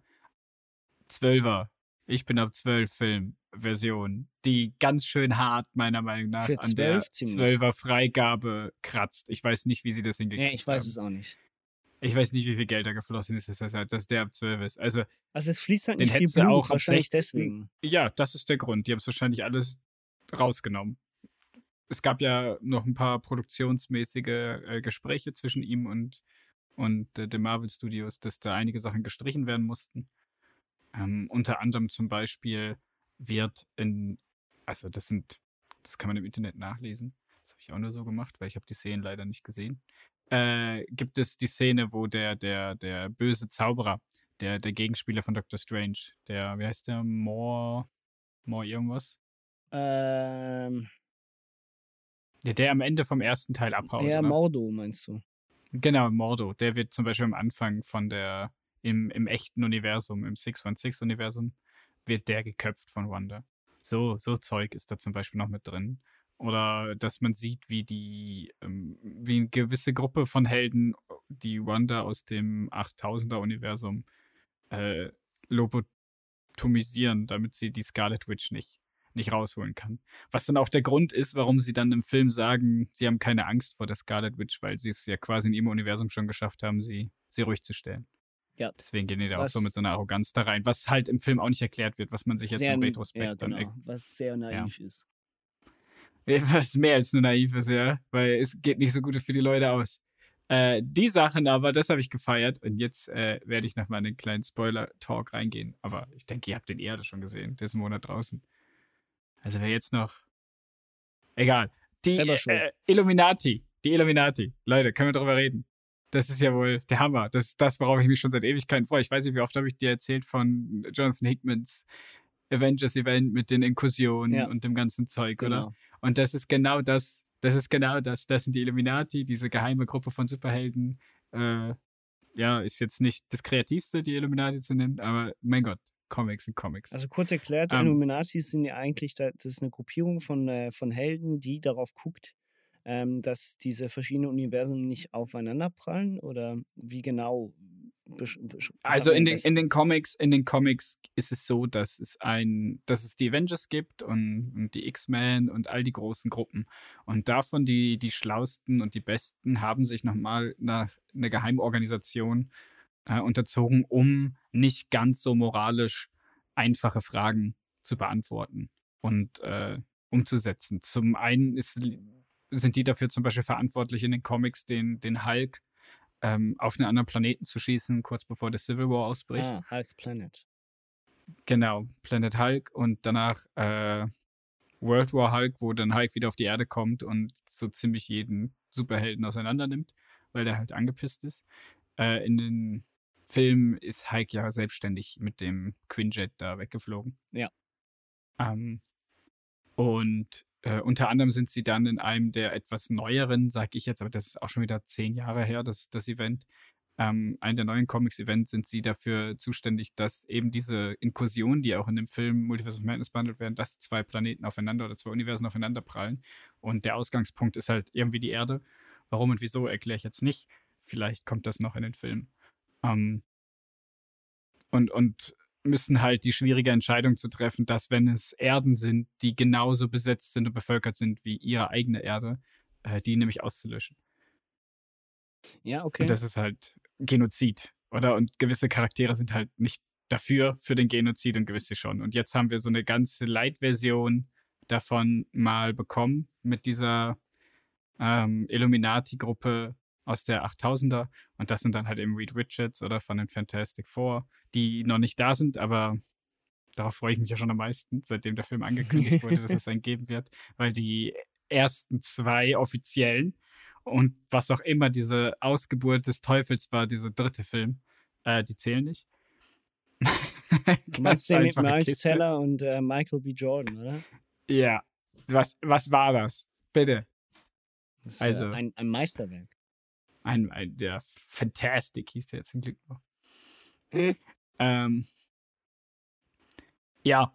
Zwölfer ich bin ab 12 Film-Version, die ganz schön hart, meiner Meinung nach, Für an der 12er Freigabe kratzt. Ich weiß nicht, wie sie das hingekriegt haben. Ja, ich weiß haben. es auch nicht. Ich weiß nicht, wie viel Geld da geflossen ist, dass, halt, dass der ab 12 ist. Also, also es fließt halt nicht viel Blut, auch wahrscheinlich 16, deswegen. Ja, das ist der Grund. Die haben es wahrscheinlich alles rausgenommen. Es gab ja noch ein paar produktionsmäßige äh, Gespräche zwischen ihm und, und äh, den Marvel Studios, dass da einige Sachen gestrichen werden mussten. Ähm, unter anderem zum Beispiel wird in, also das sind, das kann man im Internet nachlesen. Das habe ich auch nur so gemacht, weil ich habe die Szenen leider nicht gesehen. Äh, gibt es die Szene, wo der, der, der böse Zauberer, der, der Gegenspieler von Doctor Strange, der, wie heißt der? More, More irgendwas? Ähm. Ja, der am Ende vom ersten Teil abhaut. Ja, Mordo meinst du? Genau, Mordo. Der wird zum Beispiel am Anfang von der, im, im echten Universum, im 616-Universum, wird der geköpft von Wanda. So, so Zeug ist da zum Beispiel noch mit drin. Oder dass man sieht, wie die, ähm, wie eine gewisse Gruppe von Helden, die Wanda aus dem 8000er-Universum äh, lobotomisieren, damit sie die Scarlet Witch nicht, nicht rausholen kann. Was dann auch der Grund ist, warum sie dann im Film sagen, sie haben keine Angst vor der Scarlet Witch, weil sie es ja quasi in ihrem Universum schon geschafft haben, sie, sie ruhig zu stellen. Ja. Deswegen gehen die da auch so mit so einer Arroganz da rein, was halt im Film auch nicht erklärt wird, was man sich jetzt im Retrospekt ja, genau, dann. Was sehr naiv ja. ist. Was mehr als nur naiv ist, ja. Weil es geht nicht so gut für die Leute aus. Äh, die Sachen aber, das habe ich gefeiert. Und jetzt äh, werde ich nochmal in einen kleinen Spoiler-Talk reingehen. Aber ich denke, ihr habt den eher schon gesehen. Der ist im Monat draußen. Also wer jetzt noch. Egal. Die äh, Illuminati. Die Illuminati. Leute, können wir drüber reden? Das ist ja wohl der Hammer. Das ist das, worauf ich mich schon seit Ewigkeiten freue. Ich weiß nicht, wie oft habe ich dir erzählt von Jonathan Hickmans Avengers-Event mit den Inkursionen ja. und dem ganzen Zeug, genau. oder? Und das ist genau das. Das ist genau das. Das sind die Illuminati, diese geheime Gruppe von Superhelden. Äh, ja, ist jetzt nicht das Kreativste, die Illuminati zu nennen, aber mein Gott, Comics sind Comics. Also kurz erklärt, um, ähm. Illuminati sind ja eigentlich, das ist eine Gruppierung von, äh, von Helden, die darauf guckt, ähm, dass diese verschiedenen Universen nicht aufeinander prallen oder wie genau? Also in den, in den Comics, in den Comics ist es so, dass es ein, dass es die Avengers gibt und, und die X-Men und all die großen Gruppen. Und davon die, die schlausten und die besten haben sich nochmal nach einer Geheimorganisation äh, unterzogen, um nicht ganz so moralisch einfache Fragen zu beantworten und äh, umzusetzen. Zum einen ist sind die dafür zum Beispiel verantwortlich in den Comics, den, den Hulk ähm, auf einen anderen Planeten zu schießen, kurz bevor der Civil War ausbricht. Ah, Hulk Planet. Genau, Planet Hulk und danach äh, World War Hulk, wo dann Hulk wieder auf die Erde kommt und so ziemlich jeden Superhelden auseinander nimmt, weil der halt angepisst ist. Äh, in den Filmen ist Hulk ja selbstständig mit dem Quinjet da weggeflogen. Ja. Ähm, und äh, unter anderem sind sie dann in einem der etwas neueren, sag ich jetzt, aber das ist auch schon wieder zehn Jahre her, das, das Event. Ähm, ein der neuen Comics-Events sind sie dafür zuständig, dass eben diese Inkursionen, die auch in dem Film Multiverse of Madness behandelt werden, dass zwei Planeten aufeinander oder zwei Universen aufeinander prallen. Und der Ausgangspunkt ist halt irgendwie die Erde. Warum und wieso erkläre ich jetzt nicht. Vielleicht kommt das noch in den Film. Ähm, und, und müssen halt die schwierige Entscheidung zu treffen, dass wenn es Erden sind, die genauso besetzt sind und bevölkert sind wie ihre eigene Erde, äh, die nämlich auszulöschen. Ja, okay. Und das ist halt Genozid, oder? Und gewisse Charaktere sind halt nicht dafür, für den Genozid und gewisse schon. Und jetzt haben wir so eine ganze Light-Version davon mal bekommen mit dieser ähm, Illuminati-Gruppe aus der 8000er. Und das sind dann halt eben Reed Richards oder von den Fantastic Four, die noch nicht da sind, aber darauf freue ich mich ja schon am meisten, seitdem der Film angekündigt wurde, dass es einen geben wird, weil die ersten zwei offiziellen und was auch immer diese Ausgeburt des Teufels war, dieser dritte Film, äh, die zählen nicht. du meinst den mit Miles Teller und äh, Michael B. Jordan, oder? Ja. Was, was war das? Bitte. Das ist, also, ein, ein Meisterwerk. Ein, ein, der Fantastic hieß der zum Glück noch. ähm, ja,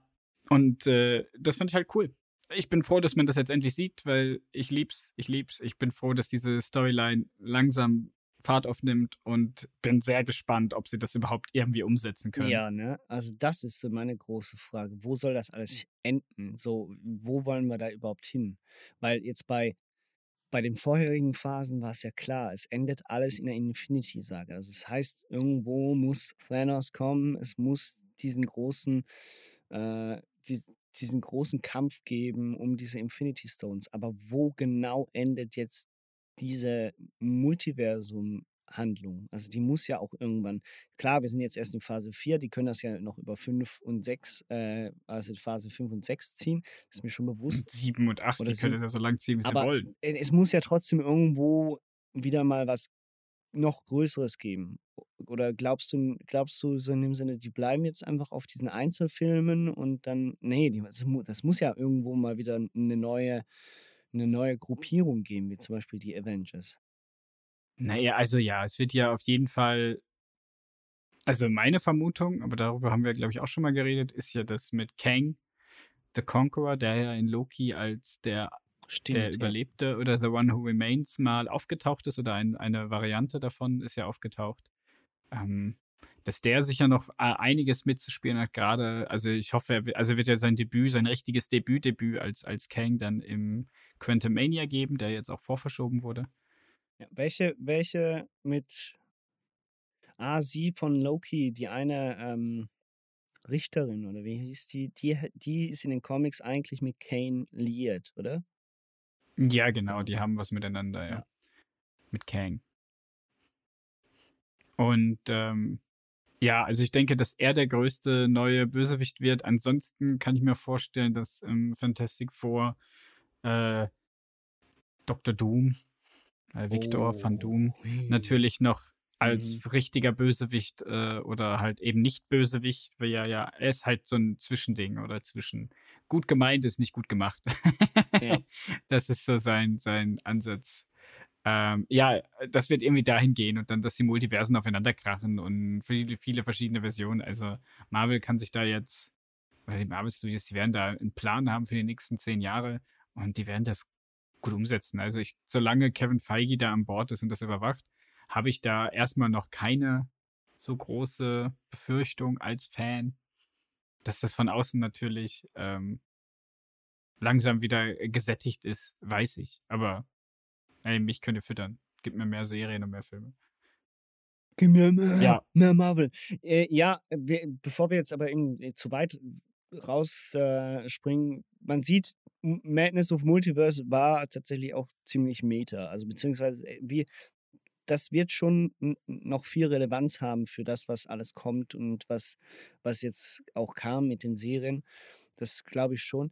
und äh, das fand ich halt cool. Ich bin froh, dass man das jetzt endlich sieht, weil ich lieb's, ich lieb's. Ich bin froh, dass diese Storyline langsam Fahrt aufnimmt und bin sehr gespannt, ob sie das überhaupt irgendwie umsetzen können. Ja, ne? Also das ist so meine große Frage. Wo soll das alles enden? So, wo wollen wir da überhaupt hin? Weil jetzt bei bei den vorherigen Phasen war es ja klar, es endet alles in der Infinity-Saga. Also das heißt, irgendwo muss Thanos kommen, es muss diesen großen, äh, diesen, diesen großen Kampf geben um diese Infinity Stones. Aber wo genau endet jetzt diese Multiversum Handlung. Also die muss ja auch irgendwann, klar, wir sind jetzt erst in Phase 4, die können das ja noch über 5 und 6, äh, also Phase 5 und 6 ziehen, das ist mir schon bewusst. 7 und 8, die können das ja so lang ziehen, wie sie wollen. Es muss ja trotzdem irgendwo wieder mal was noch Größeres geben. Oder glaubst du, glaubst du so in dem Sinne, die bleiben jetzt einfach auf diesen Einzelfilmen und dann, nee, das muss ja irgendwo mal wieder eine neue, eine neue Gruppierung geben, wie zum Beispiel die Avengers. Naja, also ja, es wird ja auf jeden Fall. Also meine Vermutung, aber darüber haben wir, glaube ich, auch schon mal geredet, ist ja, dass mit Kang, The Conqueror, der ja in Loki als der, Stimmt, der ja. Überlebte oder The One Who Remains mal aufgetaucht ist oder ein, eine Variante davon ist ja aufgetaucht. Ähm, dass der sicher noch äh, einiges mitzuspielen hat, gerade, also ich hoffe, er wird, also wird ja sein Debüt, sein richtiges Debüt-Debüt als, als Kang dann im Quantumania geben, der jetzt auch vorverschoben wurde. Ja, welche, welche mit Ah, sie von Loki, die eine ähm, Richterin, oder wie hieß die? die? Die ist in den Comics eigentlich mit Kane liiert, oder? Ja, genau, die haben was miteinander, ja. Ja. Mit Kang. Und ähm, ja, also ich denke, dass er der größte neue Bösewicht wird. Ansonsten kann ich mir vorstellen, dass im Fantastic Four äh, Dr. Doom, äh, Victor van Doom, natürlich noch als Mhm. richtiger Bösewicht äh, oder halt eben nicht Bösewicht, weil ja, ja, er ist halt so ein Zwischending oder zwischen gut gemeint ist nicht gut gemacht. Ja. Das ist so sein, sein Ansatz. Ähm, ja, das wird irgendwie dahin gehen und dann, dass die Multiversen aufeinander krachen und viele, viele verschiedene Versionen. Also Marvel kann sich da jetzt, oder die Marvel Studios, die werden da einen Plan haben für die nächsten zehn Jahre und die werden das gut umsetzen. Also ich, solange Kevin Feige da an Bord ist und das überwacht, habe ich da erstmal noch keine so große Befürchtung als Fan, dass das von außen natürlich ähm, langsam wieder gesättigt ist, weiß ich. Aber ey, mich könnt ihr füttern. Gib mir mehr Serien und mehr Filme. Gib mir mehr, Ja. mehr Marvel. Äh, ja, wir, bevor wir jetzt aber in, äh, zu weit rausspringen, äh, man sieht, Madness of Multiverse war tatsächlich auch ziemlich meta. Also beziehungsweise äh, wie, das wird schon noch viel Relevanz haben für das, was alles kommt und was, was jetzt auch kam mit den Serien. Das glaube ich schon.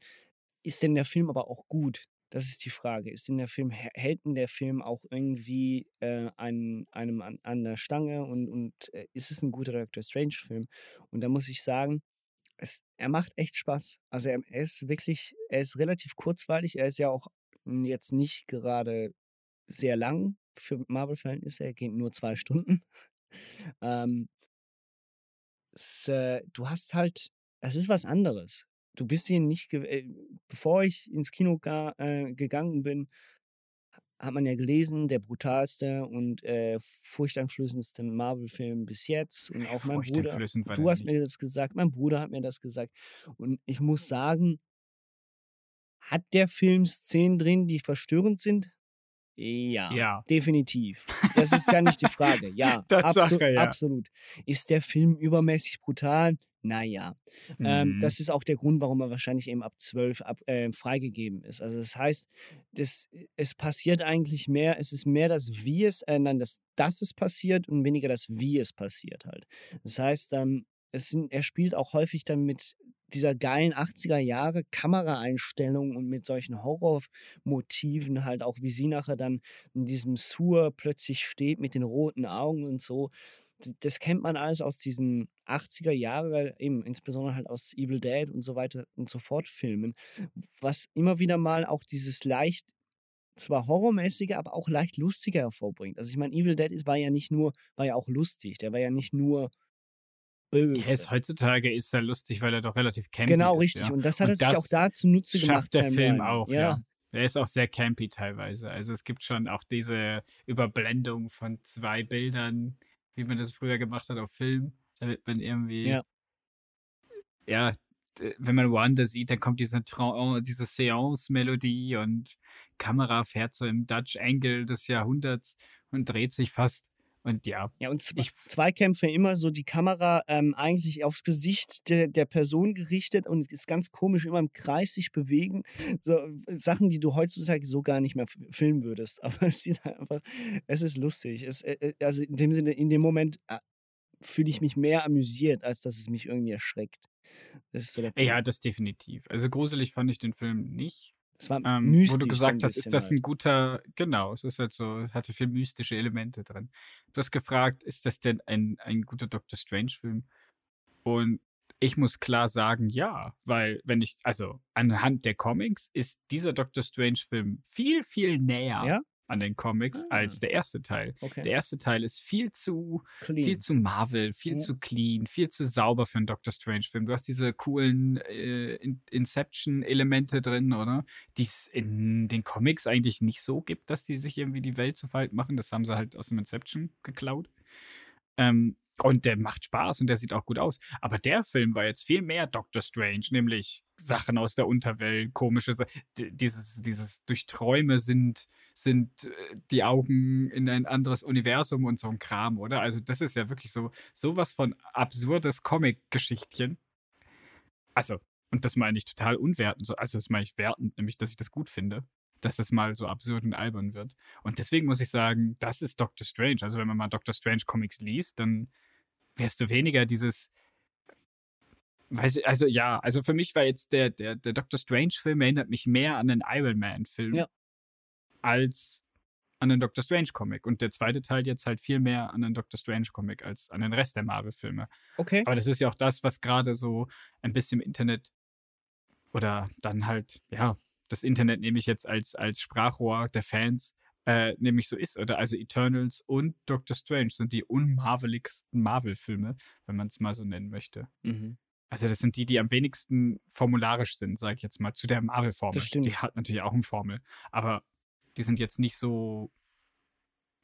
Ist denn der Film aber auch gut? Das ist die Frage. Ist denn der Film, hä- hält denn der Film auch irgendwie äh, einen, einem an, an der Stange und, und äh, ist es ein guter Doctor Strange-Film? Und da muss ich sagen, es, er macht echt Spaß. Also er, er ist wirklich, er ist relativ kurzweilig. Er ist ja auch jetzt nicht gerade sehr lang für Marvel-Verhältnisse. Er geht nur zwei Stunden. ähm, es, äh, du hast halt, es ist was anderes. Du bist hier nicht, äh, bevor ich ins Kino ga, äh, gegangen bin, hat man ja gelesen, der brutalste und äh, furchteinflößendste Marvel-Film bis jetzt. Und auch mein Bruder. Du hast mir das gesagt, mein Bruder hat mir das gesagt. Und ich muss sagen, hat der Film Szenen drin, die verstörend sind? Ja, Ja. definitiv. Das ist gar nicht die Frage. Ja, Tatsache, abso ja. absolut. Ist der Film übermäßig brutal? Naja. Ähm, Mhm. das ist auch der Grund, warum er wahrscheinlich eben ab 12 ab, äh, freigegeben ist. Also das heißt, das, es passiert eigentlich mehr, es ist mehr das Wie es, äh, nein, das, dass es passiert und weniger das Wie es passiert halt. Das heißt, ähm, es sind, er spielt auch häufig dann mit dieser geilen 80er Jahre Kameraeinstellung und mit solchen Horrormotiven halt auch, wie sie nachher dann in diesem Sur plötzlich steht mit den roten Augen und so. Das kennt man alles aus diesen 80er Jahre, eben insbesondere halt aus Evil Dead und so weiter und so fort Filmen, was immer wieder mal auch dieses leicht zwar horrormäßige, aber auch leicht lustige hervorbringt. Also ich meine, Evil Dead war ja nicht nur, war ja auch lustig, der war ja nicht nur böse. Ist heutzutage ist er lustig, weil er doch relativ campy Genau, ist. richtig. Ja. Und das hat er sich auch da zunutze schafft gemacht, der Sam Film Raimi. auch, ja. Ja. Er ist auch sehr campy teilweise. Also es gibt schon auch diese Überblendung von zwei Bildern, wie man das früher gemacht hat auf Film, damit man irgendwie, Ja. ja, wenn man Wanda sieht, dann kommt diese, Tra diese Seance-Melodie und Kamera fährt so im Dutch Angle des Jahrhunderts und dreht sich fast. Und ja, Ja, und Zwe Zweikämpfe immer so die Kamera ähm, eigentlich aufs Gesicht der, der Person gerichtet und ist ganz komisch, immer im Kreis sich bewegen. So äh, Sachen, die du heutzutage so gar nicht mehr filmen würdest. Aber es sieht halt einfach, es ist lustig. Es, äh, äh, also in dem Sinne, in dem Moment fühle ich mich mehr amüsiert, als dass es mich irgendwie erschreckt. Das so ja, das definitiv. Also gruselig fand ich den Film nicht. Es war Ähm, wo mystisch du so gesagt ein hast, ist das halt. ein guter, genau, es ist halt so, es hatte viel mystische Elemente drin. Du hast gefragt, ist das denn ein, ein guter Doctor Strange-Film? Und ich muss klar sagen, ja, weil wenn ich, also anhand der Comics ist dieser Doctor Strange-Film viel, viel näher Ja? An den Comics Ah. als der erste Teil. Okay. Der erste Teil ist viel zu, viel Clean. zu Marvel, viel Ja. zu clean, viel zu sauber für einen Doctor Strange-Film. Du hast diese coolen äh, In- Inception-Elemente drin, oder? Die es in den Comics eigentlich nicht so gibt, dass die sich irgendwie die Welt zu Verhalten machen. Das haben sie halt aus dem Inception geklaut. Ähm, und der macht Spaß und der sieht auch gut aus. Aber der Film war jetzt viel mehr Doctor Strange, nämlich Sachen aus der Unterwelt, komische Sachen. Dieses, dieses durch Träume sind, sind äh, die Augen in ein anderes Universum und so ein Kram, oder? Also, das ist ja wirklich so sowas von absurdes Comic-Geschichtchen. Also, und das meine ich total unwertend. so- Also, das meine ich wertend, nämlich, dass ich das gut finde, dass das mal so absurd und albern wird. Und deswegen muss ich sagen, das ist Doctor Strange. Also, wenn man mal Doctor Strange Comics liest, dann wärst du weniger dieses. Weiß ich, also ja, also für mich war jetzt der, der, der Doctor Strange-Film erinnert mich mehr an den Iron Man-Film Ja. als an den Doctor Strange-Comic. Und der zweite Teil jetzt halt viel mehr an den Doctor Strange-Comic als an den Rest der Marvel-Filme. Okay. Aber das ist ja auch das, was gerade so ein bisschen im Internet oder dann halt, ja, das Internet nehme ich jetzt als, als Sprachrohr der Fans, äh, nämlich so ist. Oder also Eternals und Doctor Strange sind die unmarveligsten Marvel-Filme, wenn man es mal so nennen möchte. Mhm. Also das sind die, die am wenigsten formularisch sind, sage ich jetzt mal, zu der Marvel-Formel. Die hat natürlich auch eine Formel, aber die sind jetzt nicht so.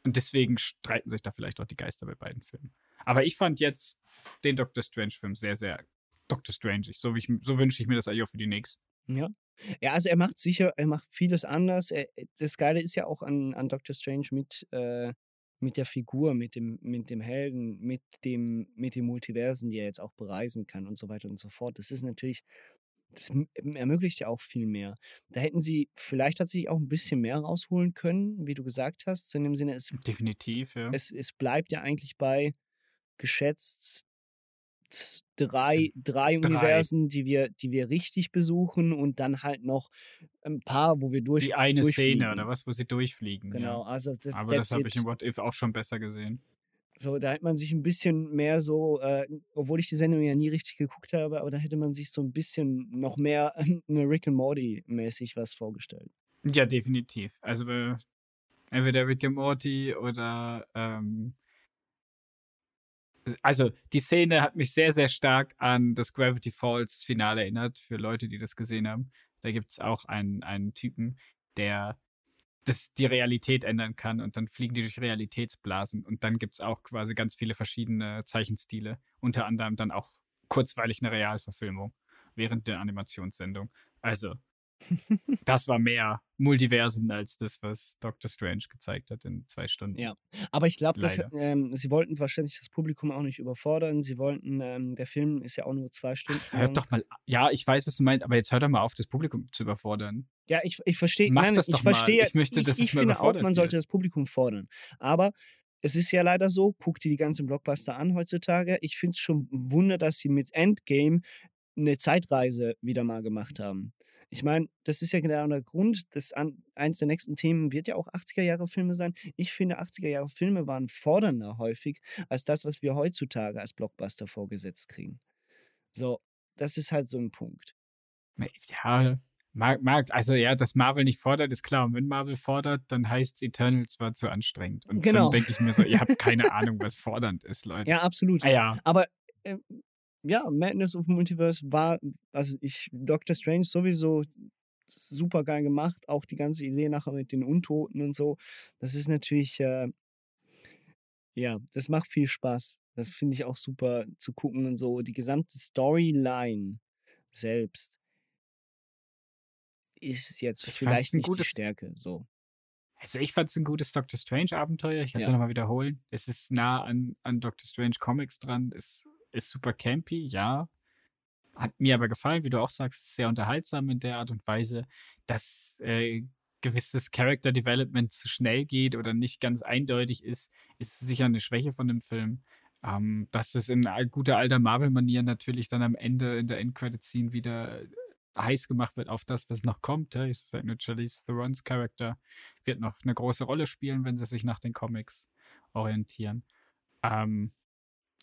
Und deswegen streiten sich da vielleicht auch die Geister bei beiden Filmen. Aber ich fand jetzt den Doctor Strange-Film sehr, sehr Doctor Strange. So, ich, so wünsche ich mir das eigentlich auch für die nächsten. Ja. Ja, also er macht sicher, er macht vieles anders. Er, das Geile ist ja auch an, an Doctor Strange mit, äh, mit der Figur, mit dem, mit dem Helden, mit dem, mit den Multiversen, die er jetzt auch bereisen kann und so weiter und so fort. Das ist natürlich, das ermöglicht ja auch viel mehr. Da hätten sie vielleicht tatsächlich auch ein bisschen mehr rausholen können, wie du gesagt hast. So in dem Sinne, es, Definitiv, ja. es, es bleibt ja eigentlich bei geschätzt drei, drei drei. Universen, die wir, die wir richtig besuchen und dann halt noch ein paar, wo wir durch Die eine. Szene oder was, wo sie durchfliegen. Genau, Ja. also das, Aber das habe ich in What If auch schon besser gesehen. So, da hätte man sich ein bisschen mehr so, äh, obwohl ich die Sendung ja nie richtig geguckt habe, aber da hätte man sich so ein bisschen noch mehr eine Rick and Morty mäßig was vorgestellt. Ja, definitiv. Also äh, entweder Rick and Morty oder ähm, also die Szene hat mich sehr, sehr stark an das Gravity Falls Finale erinnert, für Leute, die das gesehen haben. Da gibt es auch einen, einen Typen, der das die Realität ändern kann und dann fliegen die durch Realitätsblasen und dann gibt es auch quasi ganz viele verschiedene Zeichenstile, unter anderem dann auch kurzweilig eine Realverfilmung während der Animationssendung. Also, das war mehr Multiversen als das, was Doctor Strange gezeigt hat in zwei Stunden. Ja, aber ich glaube, ähm, sie wollten wahrscheinlich das Publikum auch nicht überfordern. Sie wollten, ähm, der Film ist ja auch nur zwei Stunden Hör lang. doch mal, ja, ich weiß, was du meinst, aber jetzt hör doch mal auf, das Publikum zu überfordern. Ja, ich, ich verstehe, Mach nein, das ich doch mal. verstehe, Ich möchte, dass ich, es ich mal finde auch, man sollte das Publikum fordern. Aber es ist ja leider so, guck dir die ganzen Blockbuster an heutzutage. Ich finde es schon ein Wunder, dass sie mit Endgame eine Zeitreise wieder mal gemacht haben. Ich meine, das ist ja genau der Grund, dass an, eins der nächsten Themen wird ja auch 80er-Jahre-Filme sein. Ich finde, 80er-Jahre-Filme waren fordernder häufig als das, was wir heutzutage als Blockbuster vorgesetzt kriegen. So, das ist halt so ein Punkt. Ja, mag, mag, also ja, dass Marvel nicht fordert, ist klar. Und wenn Marvel fordert, dann heißt Eternals war zu anstrengend. Und Genau. dann denke ich mir so, ihr habt keine Ahnung, was fordernd ist, Leute. Ja, absolut. Ah, ja. Aber äh, ja, Madness of Multiverse war, also ich, Doctor Strange sowieso super geil gemacht. Auch die ganze Idee nachher mit den Untoten und so. Das ist natürlich, äh, ja, das macht viel Spaß. Das finde ich auch super zu gucken und so. Die gesamte Storyline selbst ist jetzt Ich vielleicht nicht die gutes- Stärke. So. Also ich fand es ein gutes Doctor Strange-Abenteuer. Ich kann es Ja. nochmal wiederholen. Es ist nah an, an Doctor Strange Comics dran. Es ist super campy, ja. Hat mir aber gefallen, wie du auch sagst, sehr unterhaltsam in der Art und Weise, dass äh, gewisses Character Development zu schnell geht oder nicht ganz eindeutig ist, ist sicher eine Schwäche von dem Film. Ähm, dass es in guter alter Marvel-Manier natürlich dann am Ende in der Endcredit-Scene wieder heiß gemacht wird auf das, was noch kommt. Ja. Ich sag nur, Charlize Theron's Charakter wird noch eine große Rolle spielen, wenn sie sich nach den Comics orientieren. Ähm,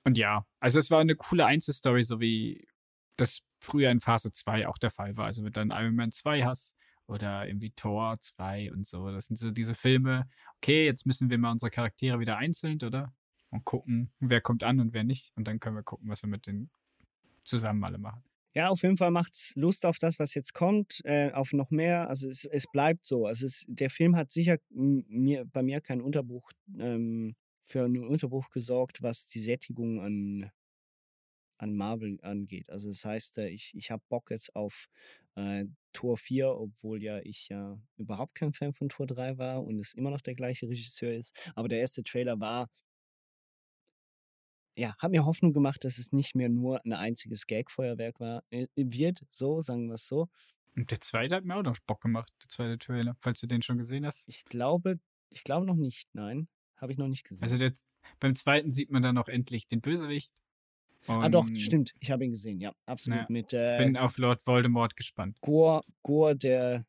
und ja, also es war eine coole Einzelstory, so wie das früher in Phase 2 auch der Fall war. Also wenn du dann Iron Man 2 hast oder irgendwie Thor 2 und so. Das sind so diese Filme, okay, jetzt müssen wir mal unsere Charaktere wieder einzeln, oder? Und gucken, wer kommt an und wer nicht. Und dann können wir gucken, was wir mit denen zusammen alle machen. Ja, auf jeden Fall macht's Lust auf das, was jetzt kommt, äh, auf noch mehr. Also es, es bleibt so. Also es, der Film hat sicher mir, bei mir keinen Unterbruch, ähm, für einen Unterbruch gesorgt, was die Sättigung an, an Marvel angeht. Also das heißt, äh, ich, ich habe Bock jetzt auf äh, Tor 4, obwohl ja ich ja überhaupt kein Fan von Tor 3 war und es immer noch der gleiche Regisseur ist. Aber der erste Trailer war ja, hat mir Hoffnung gemacht, dass es nicht mehr nur ein einziges Gag-Feuerwerk war, äh, wird, so, sagen wir es so. Und der zweite hat mir auch noch Bock gemacht, der zweite Trailer, falls du den schon gesehen hast. Ich glaube, ich glaube noch nicht, nein. Habe ich noch nicht gesehen. Also der, beim zweiten sieht man dann auch endlich den Bösewicht. ah, doch, Und stimmt. Ich habe ihn gesehen, ja, absolut. Ja, Mit äh, bin auf Lord Voldemort gespannt. Gore, Gore, der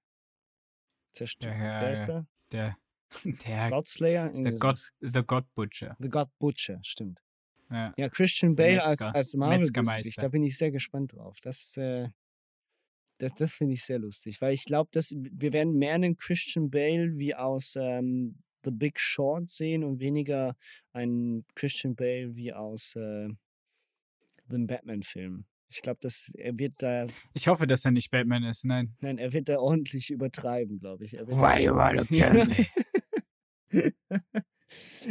Zerstört. Der, der? der, der, Godslayer? der God. The God Butcher. The God Butcher, stimmt. Ja. Ja, Christian Bale als, als marvel. Da bin ich sehr gespannt drauf. Das, äh, das, das finde ich sehr lustig, weil ich glaube, dass wir werden mehr einen Christian Bale wie aus ähm, The Big Short sehen und weniger einen Christian Bale wie aus äh, dem Batman-Film. Ich glaube, dass er wird da, Ich hoffe, dass er nicht Batman ist. Nein. nein, er wird da ordentlich übertreiben, glaube ich. Er Why you wanna kill me?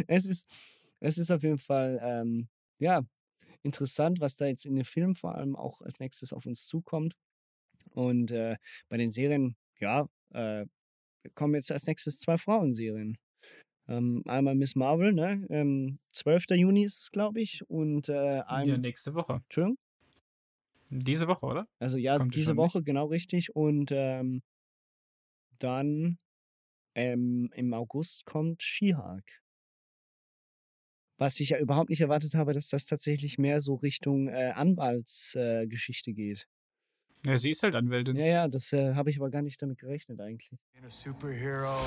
es ist, es ist auf jeden Fall, ähm, ja, interessant, was da jetzt in den Filmen vor allem auch als nächstes auf uns zukommt. Und äh, bei den Serien, ja, äh, kommen jetzt als nächstes zwei Frauenserien. Ähm, einmal Miss Marvel, ne? Ähm, 12. Juni ist es, glaube ich. Und äh, ein, Ja, nächste Woche. Entschuldigung? Diese Woche, oder? Also ja, Kommt die diese schon, nicht? Woche, genau richtig. Und ähm, dann ähm, im August kommt She-Hulk. Was ich ja überhaupt nicht erwartet habe, dass das tatsächlich mehr so Richtung äh, Anwaltsgeschichte äh, geht. Ja, sie ist halt Anwältin. Ja, ja, das äh, habe ich aber gar nicht damit gerechnet eigentlich. A superhero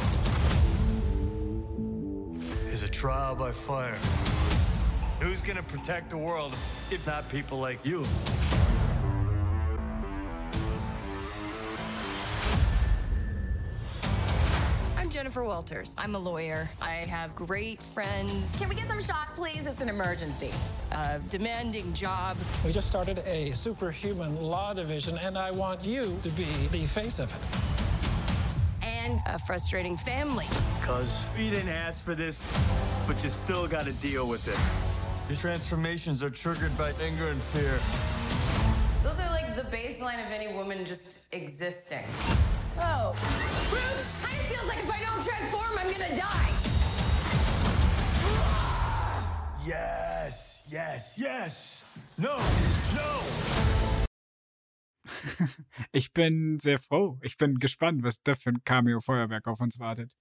is a trial by fire. Who's gonna protect the world if not people like you? I'm Jennifer Walters. I'm a lawyer. I have great friends. Can we get some shots, please? It's an emergency. A demanding job. We just started a superhuman law division, and I want you to be the face of it. Find a frustrating family. Cuz we didn't ask for this, but you still gotta deal with it. Your transformations are triggered by anger and fear. Those are like the baseline of any woman just existing. Oh. Bruce, kind of feels like if I don't transform, I'm gonna die. Yes, yes, yes. No, no. ich bin sehr froh. Ich bin gespannt, was da für ein Cameo-Feuerwerk auf uns wartet.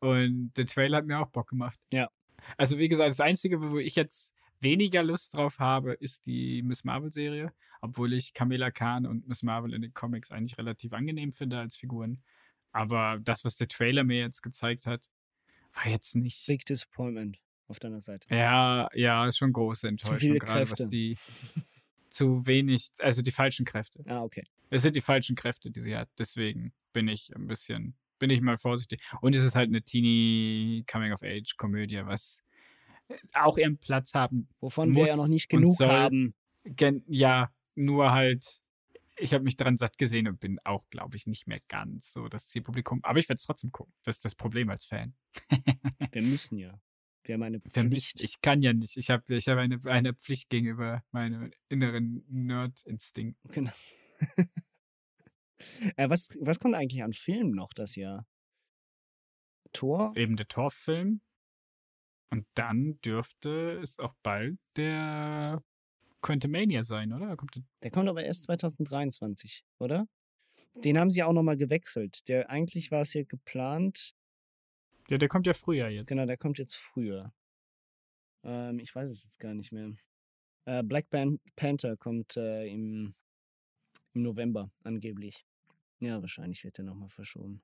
Und der Trailer hat mir auch Bock gemacht. Ja. Also, wie gesagt, das Einzige, wo ich jetzt weniger Lust drauf habe, ist die Miss Marvel-Serie. Obwohl ich Kamala Khan und Miss Marvel in den Comics eigentlich relativ angenehm finde als Figuren. Aber das, was der Trailer mir jetzt gezeigt hat, war jetzt nicht. Big Disappointment auf deiner Seite. Ja, ja, schon große Enttäuschung, gerade was die zu wenig, also die falschen Kräfte. Ah, okay. Es sind die falschen Kräfte, die sie hat. Deswegen bin ich ein bisschen, bin ich mal vorsichtig. Und es ist halt eine Teeny Coming-of-Age-Komödie, was auch ihren Platz haben. Wovon muss wir ja noch nicht genug soll. haben. Gen ja, nur halt, ich habe mich daran satt gesehen und bin auch, glaube ich, nicht mehr ganz so das Zielpublikum. Aber ich werde es trotzdem gucken. Das ist das Problem als Fan. wir müssen ja. Wir haben eine Pflicht. Vermisst. Ich kann ja nicht. Ich habe ich hab eine, eine Pflicht gegenüber meinem inneren Nerd-Instinkt. Genau. äh, was, was kommt eigentlich an Filmen noch das Jahr? Tor? Eben der Torfilm. Und dann dürfte es auch bald der Quantumania sein, oder? Kommt der, der kommt aber erst 2023, oder? Den haben sie auch nochmal gewechselt. Der eigentlich war es ja geplant. Ja, der kommt ja früher jetzt. Genau, der kommt jetzt früher. Ähm, ich weiß es jetzt gar nicht mehr. Äh, Black Pan Panther kommt äh, im, im November angeblich. Ja, wahrscheinlich wird der nochmal verschoben.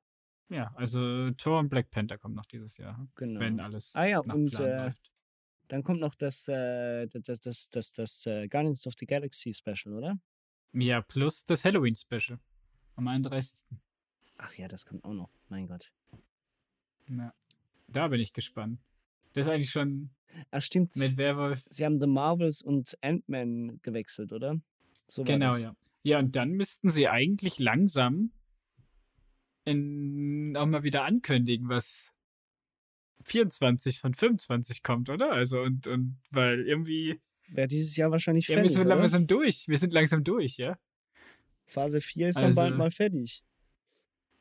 Ja, also Thor und Black Panther kommen noch dieses Jahr. Genau. Wenn alles ah, ja, nach und, Plan äh, läuft. Dann kommt noch das, äh, das, das, das, das, äh, Guardians of the Galaxy Special, oder? Ja, plus das Halloween Special. Am 31. Ach ja, das kommt auch noch. Mein Gott. Ja. Da bin ich gespannt. Das ist eigentlich schon. Ach, stimmt. Mit Werwolf. Sie haben The Marvels und Ant-Man gewechselt, oder? So genau, das. ja. Ja, und dann müssten sie eigentlich langsam in, auch mal wieder ankündigen, was 24 von 25 kommt, oder? Also, und, und weil irgendwie. Wäre dieses Jahr wahrscheinlich ja, fertig. Wir sind oder? langsam durch. Wir sind langsam durch, ja. Phase 4 ist Also- dann bald mal fertig.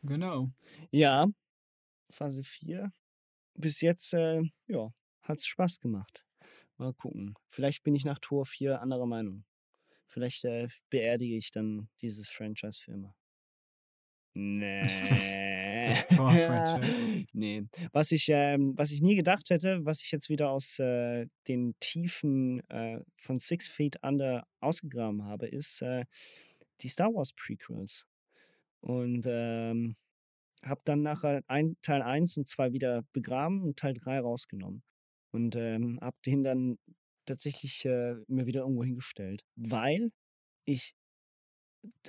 Genau. Ja, Phase 4. Bis jetzt, äh, ja, hat's Spaß gemacht. Mal gucken. Vielleicht bin ich nach Tor 4 anderer Meinung. Vielleicht äh, beerdige ich dann dieses Franchise für immer. Nee. Das Tor-Franchise. nee. Was ich, ähm, was ich nie gedacht hätte, was ich jetzt wieder aus äh, den Tiefen äh, von Six Feet Under ausgegraben habe, ist äh, die Star Wars Prequels. Und ähm, habe dann nachher ein, Teil 1 und 2 wieder begraben und Teil 3 rausgenommen. Und ähm, habe den dann tatsächlich äh, mir wieder irgendwo hingestellt, weil ich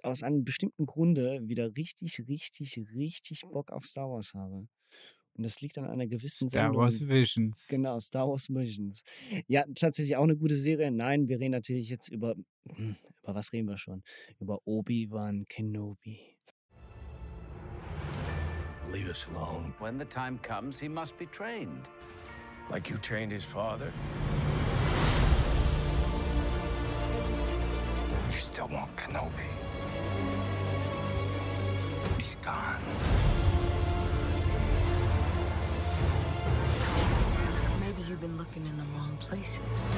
aus einem bestimmten Grunde wieder richtig, richtig, richtig Bock auf Star Wars habe. Und das liegt an einer gewissen Star Sendung. Wars Visions. Genau, Star Wars Visions. Ja, tatsächlich auch eine gute Serie. Nein, wir reden natürlich jetzt über. hm, Über was reden wir schon? Über Obi-Wan Kenobi. Leave us alone. When the time comes, he must be trained. Like you trained his father? You still want Kenobi. He's gone. Maybe you've been looking in the wrong places.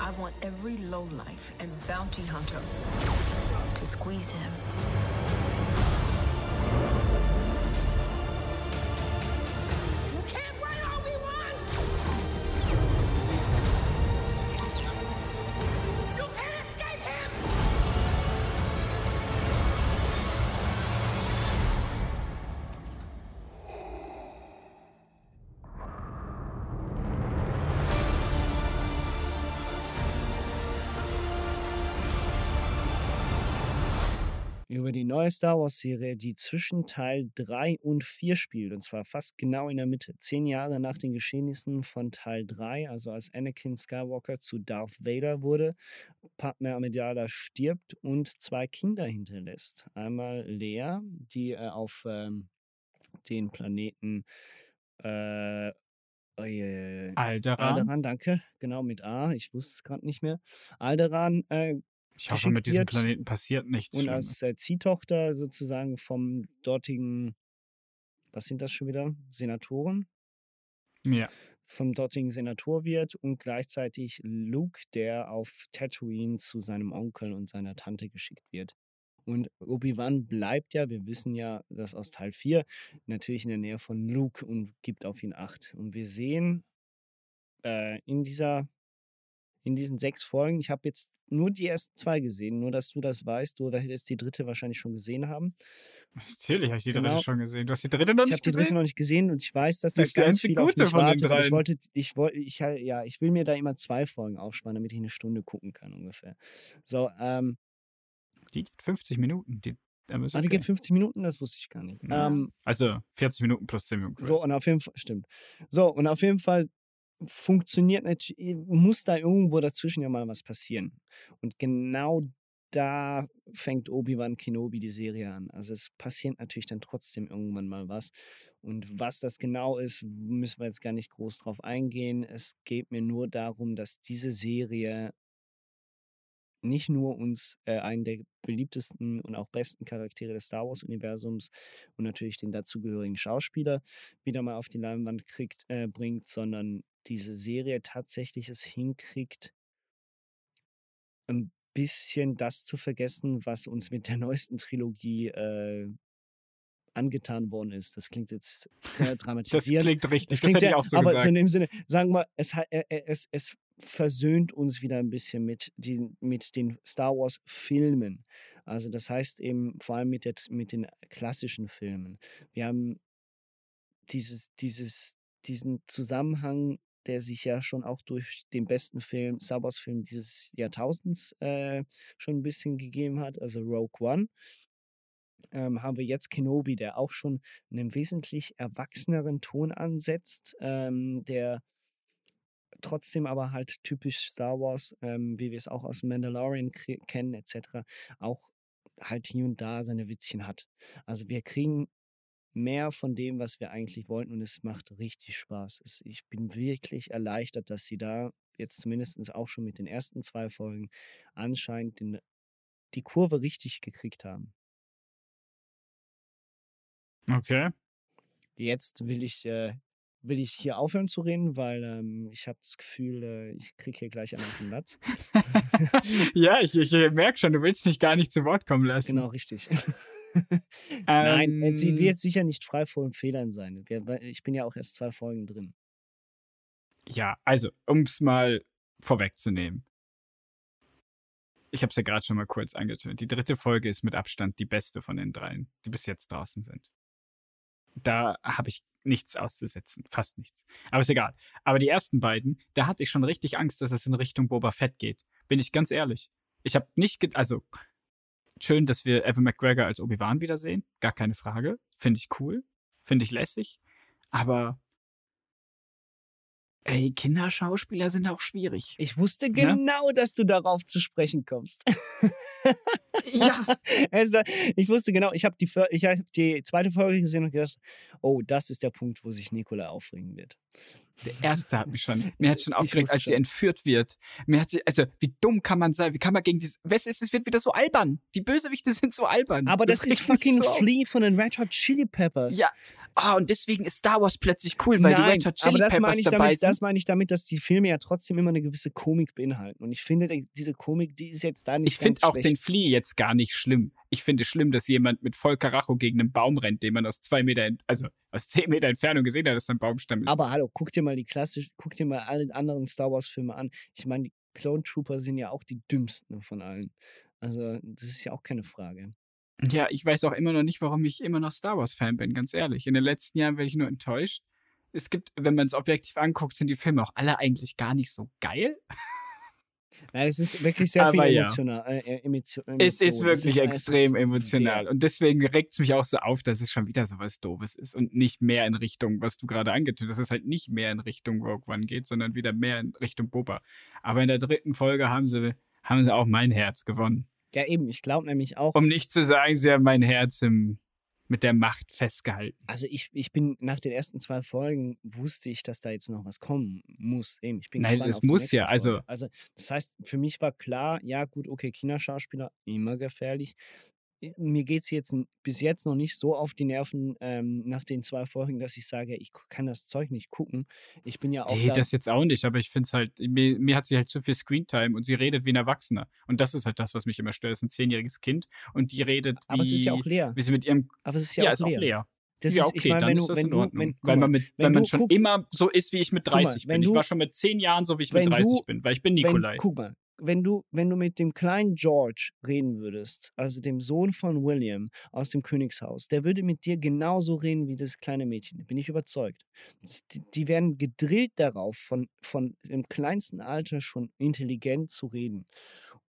I want every lowlife and bounty hunter to squeeze him. Neue Star Wars-Serie, die zwischen Teil 3 und 4 spielt. Und zwar fast genau in der Mitte. Zehn Jahre nach den Geschehnissen von Teil 3, also als Anakin Skywalker zu Darth Vader wurde, Padme Amidala stirbt und zwei Kinder hinterlässt. Einmal Lea, die äh, auf ähm, den Planeten äh, äh, Alderan. Alderan, danke. Genau, mit A. Ich wusste es gerade nicht mehr. Alderan äh, Ich hoffe, mit diesem Planeten passiert nichts und als äh, Ziehtochter sozusagen vom dortigen, was sind das schon wieder? Senatoren? Ja. Vom dortigen Senator wird und gleichzeitig Luke, der auf Tatooine zu seinem Onkel und seiner Tante geschickt wird. Und Obi-Wan bleibt ja, wir wissen ja, das aus Teil 4, natürlich in der Nähe von Luke und gibt auf ihn Acht. Und wir sehen äh, in dieser in diesen sechs Folgen, ich habe jetzt nur die ersten zwei gesehen, nur dass du das weißt, du hättest die dritte wahrscheinlich schon gesehen haben. Natürlich habe ich die Genau. dritte schon gesehen. Du hast die dritte noch Ich habe nicht die dritte gesehen? noch nicht gesehen und ich weiß, dass da Das ist die ganz viel auf gute mich von den wartet. aber Ich dreien. wollte, ich wollte, ich ja, ich will mir da immer zwei Folgen aufsparen, damit ich eine Stunde gucken kann ungefähr. So, ähm, Die geht 50 Minuten. Die, ah, die okay. geht 50 Minuten, das wusste ich gar nicht. Ja. Ähm, Also 40 Minuten plus 10 Minuten. So, und auf jeden Fall, stimmt. So, und auf jeden Fall funktioniert natürlich, muss da irgendwo dazwischen ja mal was passieren. Und genau da fängt Obi-Wan Kenobi die Serie an. Also es passiert natürlich dann trotzdem irgendwann mal was. Und was das genau ist, müssen wir jetzt gar nicht groß drauf eingehen. Es geht mir nur darum, dass diese Serie nicht nur uns äh, einen der beliebtesten und auch besten Charaktere des Star Wars-Universums und natürlich den dazugehörigen Schauspieler wieder mal auf die Leinwand kriegt, äh, bringt, sondern diese Serie tatsächlich es hinkriegt, ein bisschen das zu vergessen, was uns mit der neuesten Trilogie äh, angetan worden ist. Das klingt jetzt sehr dramatisiert. klingt richtig, das klingt hätte ich sehr, auch so aber gesagt. in dem Sinne, sagen wir, es, äh, äh, es, es versöhnt uns wieder ein bisschen mit den, mit den Star Wars Filmen. Also das heißt eben vor allem mit, der, mit den klassischen Filmen. Wir haben dieses, dieses, diesen Zusammenhang, der sich ja schon auch durch den besten Film, Star Wars Film dieses Jahrtausends äh, schon ein bisschen gegeben hat, also Rogue One. Ähm, haben wir jetzt Kenobi, der auch schon einen wesentlich erwachseneren Ton ansetzt, ähm, der trotzdem aber halt typisch Star Wars, ähm, wie wir es auch aus Mandalorian kennen, etc., auch halt hier und da seine Witzchen hat. Also wir kriegen mehr von dem, was wir eigentlich wollten und es macht richtig Spaß. Es, ich bin wirklich erleichtert, dass sie da jetzt zumindest auch schon mit den ersten zwei Folgen anscheinend den, die Kurve richtig gekriegt haben. Okay. Jetzt will ich, äh, will ich hier aufhören zu reden, weil ähm, ich habe das Gefühl, äh, ich kriege hier gleich einen auf den Latz. ja, ich, ich merke schon, du willst mich gar nicht zu Wort kommen lassen. Genau, richtig. Nein, äh, sie Ähm, wird sicher nicht frei von Fehlern sein. Ich bin ja auch erst zwei Folgen drin. Ja, also, um es mal vorwegzunehmen. Ich habe es ja gerade schon mal kurz angetönt. Die dritte Folge ist mit Abstand die beste von den dreien, die bis jetzt draußen sind. Da habe ich nichts auszusetzen, fast nichts. Aber ist egal. Aber die ersten beiden, da hatte ich schon richtig Angst, dass es in Richtung Boba Fett geht. Bin ich ganz ehrlich. Ich habe nicht, also schön, dass wir Evan McGregor als Obi-Wan wiedersehen, gar keine Frage. Finde ich cool, finde ich lässig. Aber ey, Kinderschauspieler sind auch schwierig. Ich wusste Ne? genau, dass du darauf zu sprechen kommst. ja. Es war, ich wusste genau, ich habe die, ich hab die zweite Folge gesehen und gedacht, oh, das ist der Punkt, wo sich Nikola aufregen wird. Der erste hat mich schon, mir hat schon aufgeregt, als sie schon. entführt wird. Mir hat sie, also, wie dumm kann man sein? Wie kann man gegen dieses, was ist, es wird wieder so albern. Die Bösewichte sind so albern. Aber das, ist regt mich fucking so. Flea von den Red Hot Chili Peppers. Ja. Ah, und deswegen ist Star Wars plötzlich cool, weil die Nein, Red Hot aber Chili das meine Peppers ich dabei damit, sind. das meine ich damit, dass die Filme ja trotzdem immer eine gewisse Komik beinhalten. Und ich finde, die- diese Komik, die ist jetzt da nicht Ich finde auch den schlecht. Flea jetzt gar nicht schlimm. Ich finde es schlimm, dass jemand mit voll Karacho gegen einen Baum rennt, den man aus zwei Meter, also aus zehn Meter Entfernung gesehen hat, dass da ein Baumstamm ist. Aber hallo, guck dir mal die klassisch, guck dir mal alle anderen Star Wars Filme an. Ich meine, die Clone Trooper sind ja auch die dümmsten von allen. Also, das ist ja auch keine Frage. Ja, ich weiß auch immer noch nicht, warum ich immer noch Star Wars-Fan bin, ganz ehrlich. In den letzten Jahren werde ich nur enttäuscht. Es gibt, wenn man es objektiv anguckt, sind die Filme auch alle eigentlich gar nicht so geil. Nein, es ist wirklich sehr viel Aber ja. emotional. Äh, äh, Emotio- Es ist Emotion. wirklich es extrem es ist emotional. Und deswegen regt es mich auch so auf, dass es schon wieder so was Doofes ist und nicht mehr in Richtung, was du gerade angetönt hast, dass es halt nicht mehr in Richtung Rogue One geht, sondern wieder mehr in Richtung Boba. Aber in der dritten Folge haben sie, haben sie auch mein Herz gewonnen. Ja, eben, ich glaube nämlich auch. Um nicht zu sagen, sie haben mein Herz im, mit der Macht festgehalten. Also ich, ich bin nach den ersten zwei Folgen wusste ich, dass da jetzt noch was kommen muss. Eben, ich bin Nein, gespannt das muss ja, also- Folge. Also das heißt, für mich war klar, ja gut, okay, China-Schauspieler immer gefährlich. I- Mir geht es jetzt bis jetzt noch nicht so auf die Nerven ähm, nach den zwei Folgen, dass ich sage, ich kann das Zeug nicht gucken. Ich bin ja auch Nee, da, das jetzt auch nicht, aber ich finde es halt, mir, mir hat sie halt zu viel Screentime und sie redet wie ein Erwachsener. Und das ist halt das, was mich immer stört. Es ist ein zehnjähriges Kind und die redet wie, Aber es ist ja auch Lea. wie sie mit ihrem. aber es ist ja, Ja, auch ist auch Lea. Lea. Das ja, ist- okay, ich mein, dann wenn ist du- das wenn in du- Ordnung. wenn- guck weil mal, man, mit, wenn wenn man du schon guck- immer so ist, wie ich mit Guck mal, 30 wenn bin. Ich du- war schon mit 10 Jahren so, wie ich wenn mit 30 du- bin, weil ich bin wenn, Nikolai. guck mal, wenn du, wenn du mit dem kleinen George reden würdest, also dem Sohn von William aus dem Königshaus, der würde mit dir genauso reden wie das kleine Mädchen. Bin ich überzeugt. Die, werden gedrillt darauf, von, von dem kleinsten Alter schon intelligent zu reden.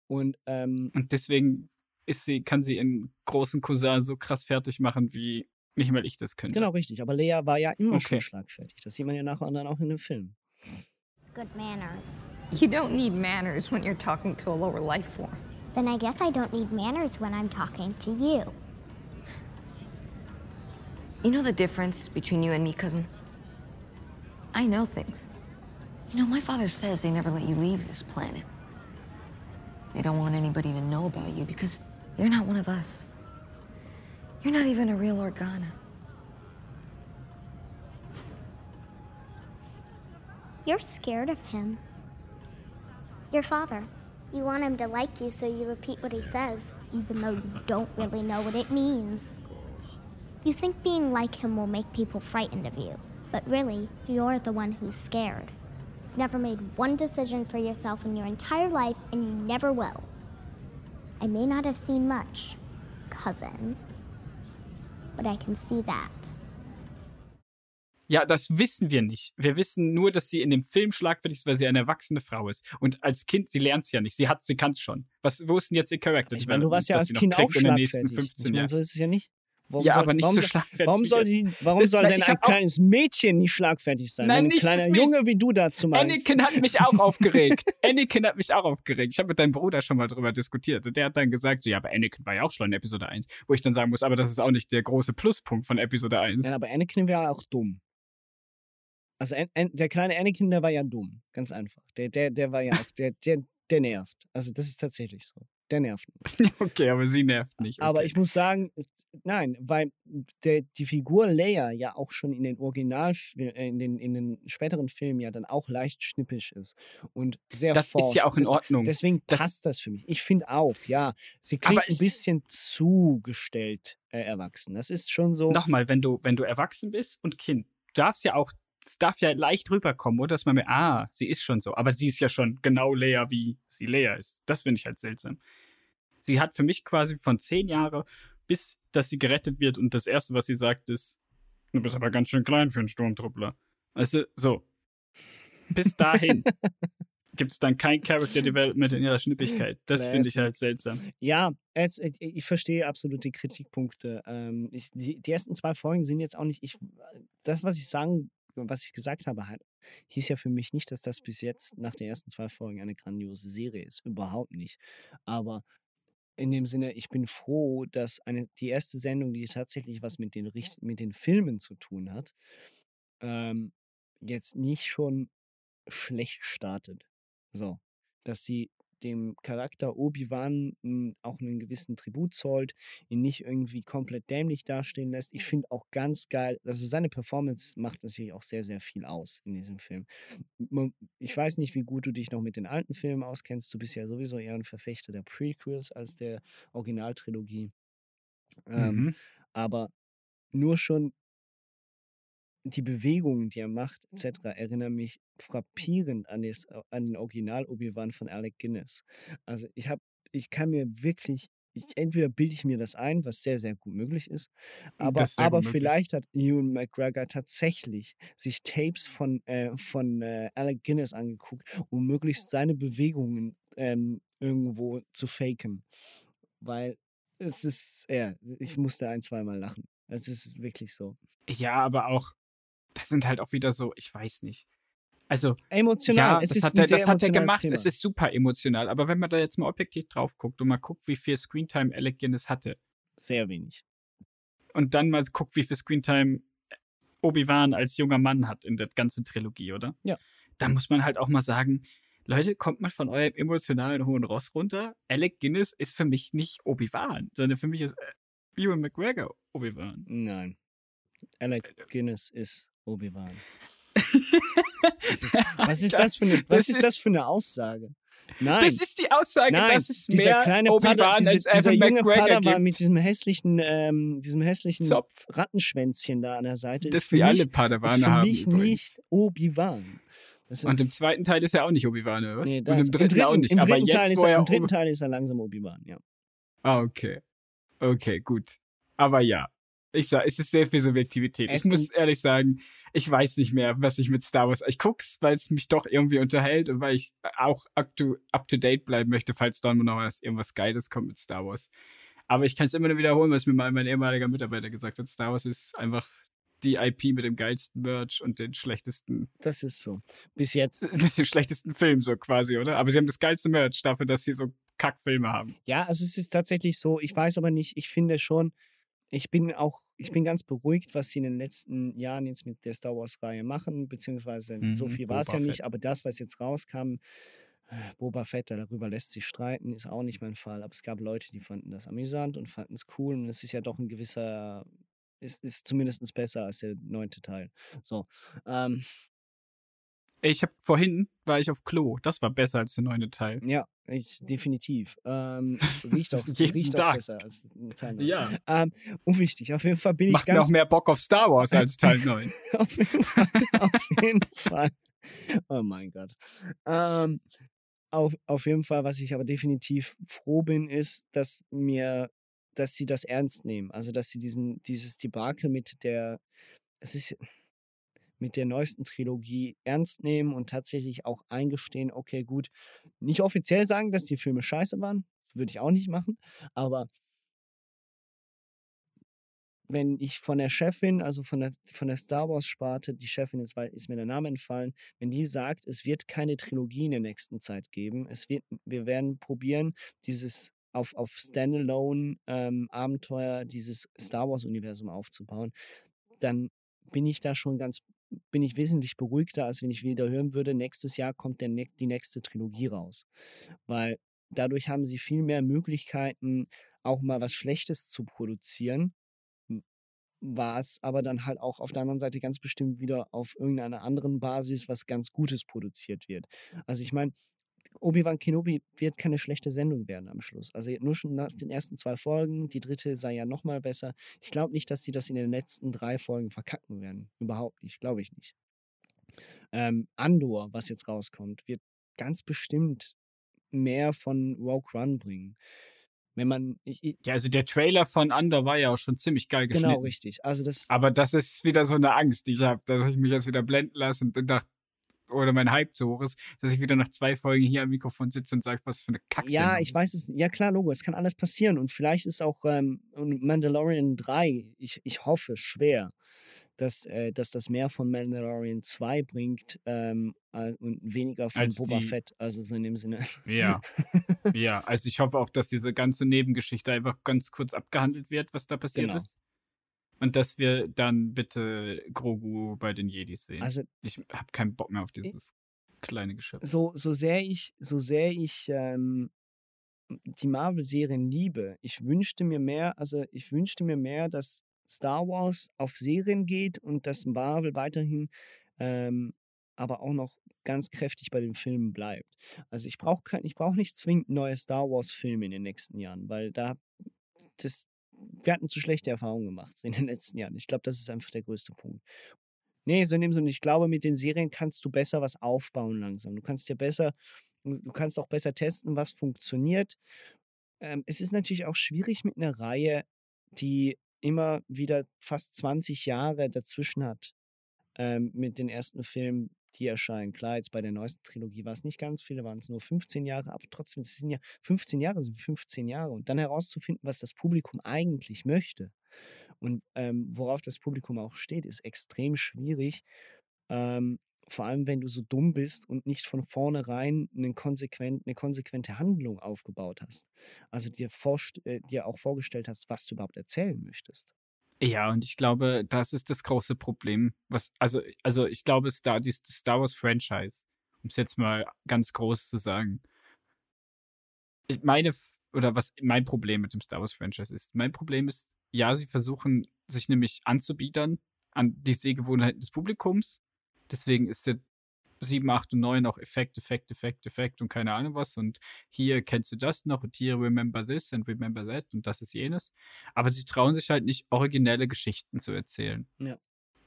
Und ähm, Und deswegen ist sie, kann sie ihren großen Cousin so krass fertig machen, wie nicht mal ich das könnte. genau richtig. Aber Lea war ja immer schon Okay. schlagfertig. Das sieht man ja nachher dann auch in dem Film. It's good manners. You don't need manners when you're talking to a lower life form. Then I guess I don't need manners when I'm talking to you. You know the difference between you and me, cousin? I know things. You know, my father says they never let you leave this planet. They don't want anybody to know about you because you're not one of us. You're not even a real Organa. You're scared of him. Your father. You want him to like you, so you repeat what he says, even though you don't really know what it means. You think being like him will make people frightened of you, but really, you're the one who's scared. You've never made one decision for yourself in your entire life, and you never will. I may not have seen much, cousin, but I can see that. Ja, das wissen wir nicht. Wir wissen nur, dass sie in dem Film schlagfertig ist, weil sie eine erwachsene Frau ist. Und als Kind, sie lernt es ja nicht. Sie hat, sie kann es schon. Was, wo ist denn jetzt ihr Character Ich meine, du warst ja als Kind auch in den nächsten schlagfertig. 15 Ich meine, Jahren? so ist es ja nicht. Warum Ja, soll, aber nicht warum so schlagfertig Warum soll, sie, warum Das- soll denn ein kleines Mädchen nicht schlagfertig sein? Nein, ein kleiner das Mäd- Junge wie du dazu meinst. Anakin hat mich auch aufgeregt. Anakin hat mich auch aufgeregt. Ich habe mit deinem Bruder schon mal drüber diskutiert. Und der hat dann gesagt, so, ja, aber Anakin war ja auch schon in Episode 1. Wo ich dann sagen muss, aber das ist auch nicht der große Pluspunkt von Episode 1. Ja, aber Anakin wäre auch dumm. Also An An der kleine Anakin, der war ja dumm. Ganz einfach. Der, der, der war ja auch, der, der, der nervt. Also das ist tatsächlich so. Der nervt. Okay, aber sie nervt nicht. Okay. Aber ich muss sagen, nein, weil der, die Figur Leia ja auch schon in den Original, in den, in den späteren Filmen ja dann auch leicht schnippisch ist und sehr Das ist ja forsch. auch in Ordnung. Deswegen Das- passt das für mich. Ich finde auch, ja, sie klingt ein bisschen zugestellt äh, erwachsen. Das ist schon so. Nochmal, wenn du, wenn du erwachsen bist und Kind, darfst ja auch, es darf ja leicht rüberkommen, oder? Dass man mir, ah, sie ist schon so. Aber sie ist ja schon genau Lea, wie sie Lea ist. Das finde ich halt seltsam. Sie hat für mich quasi von zehn Jahren bis, dass sie gerettet wird und das Erste, was sie sagt, ist, du bist aber ganz schön klein für einen Sturmtruppler. Weißt du, so. Bis dahin gibt es dann kein Character Development in ihrer Schnippigkeit. Das finde ich halt seltsam. Ja, es, ich, ich verstehe absolut die Kritikpunkte. Ähm, ich, die, die ersten zwei Folgen sind jetzt auch nicht. Ich, das, was ich sagen, was ich gesagt habe, hat, hieß ja für mich nicht, dass das bis jetzt nach den ersten zwei Folgen eine grandiose Serie ist. Überhaupt nicht. Aber in dem Sinne, ich bin froh, dass eine, die erste Sendung, die tatsächlich was mit den, mit den Filmen zu tun hat, ähm, jetzt nicht schon schlecht startet. So, dass sie dem Charakter Obi-Wan auch einen gewissen Tribut zollt, ihn nicht irgendwie komplett dämlich dastehen lässt. Ich finde auch ganz geil, also seine Performance macht natürlich auch sehr, sehr viel aus in diesem Film. Ich weiß nicht, wie gut du dich noch mit den alten Filmen auskennst. Du bist ja sowieso eher ein Verfechter der Prequels als der Originaltrilogie. Ähm, Mhm. aber nur schon die Bewegungen, die er macht, etc., erinnern mich frappierend an, das, an den Original Obi-Wan von Alec Guinness. Also ich habe, ich kann mir wirklich, ich, entweder bilde ich mir das ein, was sehr, sehr gut möglich ist, aber, Das ist aber vielleicht hat Ewan McGregor tatsächlich sich Tapes von, äh, von äh, Alec Guinness angeguckt, um möglichst seine Bewegungen ähm, irgendwo zu faken. Weil es ist, ja, ich musste ein, zweimal lachen. Es ist wirklich so. Ja, aber auch, das sind halt auch wieder so, ich weiß nicht. Also, Emotional. ja, es das ist hat er, das hat er gemacht. Es Thema. ist super emotional. Aber wenn man da jetzt mal objektiv drauf guckt und mal guckt, wie viel Screentime Alec Guinness hatte Sehr wenig. und dann mal guckt, wie viel Screentime Obi-Wan als junger Mann hat in der ganzen Trilogie, oder? Ja. Da muss man halt auch mal sagen, Leute, kommt mal von eurem emotionalen hohen Ross runter. Alec Guinness ist für mich nicht Obi-Wan, sondern für mich ist äh, Ewan McGregor Obi-Wan. Nein. Alec Guinness ist Obi-Wan. Das was ist das für eine, was Das ist das ist- für eine Aussage? Nein. Das ist die Aussage, Nein, das ist dieser mehr kleine Obi-Wan Pada, diese, als dieser Evan junge McGregor Padawan mit diesem hässlichen, ähm, diesem hässlichen Zopf. Rattenschwänzchen da an der Seite. Das ist für wie alle Padawane ist für haben mich übrigens. nicht Obi-Wan. Das Und im zweiten Teil ist er auch nicht Obi-Wan, oder was? nee, Und das, im dritten, auch nicht. Im Aber dritten, jetzt, Teil ist er, Im dritten Teil ist er langsam Obi-Wan, ja. Ah, okay. Okay, gut. Aber ja, ich sag, es ist sehr viel Subjektivität. Es ich muss ehrlich sagen, ich weiß nicht mehr, was ich mit Star Wars. Ich guck's, weil es mich doch irgendwie unterhält und weil ich auch up to, up to date bleiben möchte, falls da noch was, irgendwas Geiles kommt mit Star Wars. Aber ich kann es immer nur wiederholen, was mir mal mein ehemaliger Mitarbeiter gesagt hat. Star Wars ist einfach die IP mit dem geilsten Merch und den schlechtesten, Das ist so. Bis jetzt. mit dem schlechtesten Film, so quasi, oder? Aber sie haben das geilste Merch dafür, dass sie so Kackfilme haben. Ja, also es ist tatsächlich so, ich weiß aber nicht, ich finde schon, ich bin auch, ich bin ganz beruhigt, was sie in den letzten Jahren jetzt mit der Star Wars-Reihe machen, beziehungsweise so Mhm, viel war es ja nicht, Fett. aber das, was jetzt rauskam, äh, Boba Fett, darüber lässt sich streiten, ist auch nicht mein Fall, aber es gab Leute, die fanden das amüsant und fanden es cool und es ist ja doch ein gewisser, es ist zumindest besser als der neunte Teil. So, ähm, Ich habe vorhin war ich auf Klo. Das war besser als der neunte Teil. Ja, ich, definitiv. Ähm, riecht auch, riecht auch Tag. besser als Teil 9. Ja. Ähm, unwichtig, auf jeden Fall bin Macht ich ganz. noch mehr Bock auf Star Wars als Teil 9. auf jeden Fall. Auf jeden Fall. Oh mein Gott. Ähm, auf, auf jeden Fall, was ich aber definitiv froh bin, ist, dass mir, dass sie das ernst nehmen. Also, dass sie diesen, dieses Debakel mit der, es ist mit der neuesten Trilogie ernst nehmen und tatsächlich auch eingestehen, okay, gut, nicht offiziell sagen, dass die Filme scheiße waren, würde ich auch nicht machen, aber wenn ich von der Chefin, also von der, von der Star Wars-Sparte, die Chefin, wei- ist mir der Name entfallen, wenn die sagt, es wird keine Trilogie in der nächsten Zeit geben, es wird, wir werden probieren, dieses auf, auf Standalone-Abenteuer, dieses Star Wars-Universum aufzubauen, dann bin ich da schon ganz, bin ich wesentlich beruhigter, als wenn ich wieder hören würde, nächstes Jahr kommt der, die nächste Trilogie raus. Weil dadurch haben sie viel mehr Möglichkeiten, auch mal was Schlechtes zu produzieren, was aber dann halt auch auf der anderen Seite ganz bestimmt wieder auf irgendeiner anderen Basis was ganz Gutes produziert wird. Also ich meine, Obi-Wan Kenobi wird keine schlechte Sendung werden am Schluss. Also nur schon nach den ersten zwei Folgen, die dritte sei ja noch mal besser. Ich glaube nicht, dass sie das in den letzten drei Folgen verkacken werden. Überhaupt nicht, glaube ich nicht. Ähm, Andor, was jetzt rauskommt, wird ganz bestimmt mehr von Rogue One bringen. Wenn man, ich, ich, Ja, also der Trailer von Under war ja auch schon ziemlich geil geschnitten. genau richtig. Also das, Aber das ist wieder so eine Angst, die ich habe, dass ich mich jetzt wieder blenden lasse und nach, oder mein Hype so hoch ist, dass ich wieder nach zwei Folgen hier am Mikrofon sitze und sage, was für eine Kacke. Ja, ich weiß es. Ja, klar, Logo, es kann alles passieren. Und vielleicht ist auch ähm, Mandalorian 3, ich, ich hoffe schwer, dass, äh, dass das mehr von Mandalorian 2 bringt ähm, äh, und weniger von Als Boba die- Fett. Also so in dem Sinne. Ja. ja, also ich hoffe auch, dass diese ganze Nebengeschichte einfach ganz kurz abgehandelt wird, was da passiert Genau. ist. Und dass wir dann bitte Grogu bei den Jedis sehen. Also- ich habe keinen Bock mehr auf dieses kleine Geschöpf. so, so sehr ich, so sehr ich ähm, die Marvel-Serien liebe, ich wünschte mir mehr, also ich wünschte mir mehr, dass Star Wars auf Serien geht und dass Marvel weiterhin ähm, aber auch noch ganz kräftig bei den Filmen bleibt. Also ich brauche ich brauch nicht zwingend neue Star Wars-Filme in den nächsten Jahren, weil da das, wir hatten zu schlechte Erfahrungen gemacht in den letzten Jahren. Ich glaube, das ist einfach der größte Punkt. Nee, so in dem Sinne, ich glaube, mit den Serien kannst du besser was aufbauen langsam. Du kannst dir besser, du kannst auch besser testen, was funktioniert. Ähm, es ist natürlich auch schwierig mit einer Reihe, die immer wieder fast 20 Jahre dazwischen hat, ähm, mit den ersten Filmen die erscheinen. Klar, jetzt bei der neuesten Trilogie war es nicht ganz viele, waren es nur 15 Jahre, aber trotzdem, es sind ja 15 Jahre, sind 15 Jahre. Und dann herauszufinden, was das Publikum eigentlich möchte und ähm, worauf das Publikum auch steht, ist extrem schwierig. Ähm, vor allem, wenn du so dumm bist und nicht von vornherein einen konsequent, eine konsequente Handlung aufgebaut hast. Also dir, vorst- äh, dir auch vorgestellt hast, was du überhaupt erzählen möchtest. Ja, und ich glaube, das ist das große Problem. Was, also, also ich glaube, Star, die Star Wars Franchise, um es jetzt mal ganz groß zu sagen. Ich meine, oder was mein Problem mit dem Star Wars Franchise ist. Mein Problem ist, ja, sie versuchen sich nämlich anzubiedern an die Sehgewohnheiten des Publikums. Deswegen ist der 7, 8 und 9 auch Effekt, Effekt, Effekt, Effekt und keine Ahnung was. Und hier kennst du das noch und hier remember this and remember that und das ist jenes. Aber sie trauen sich halt nicht, originelle Geschichten zu erzählen. Ja.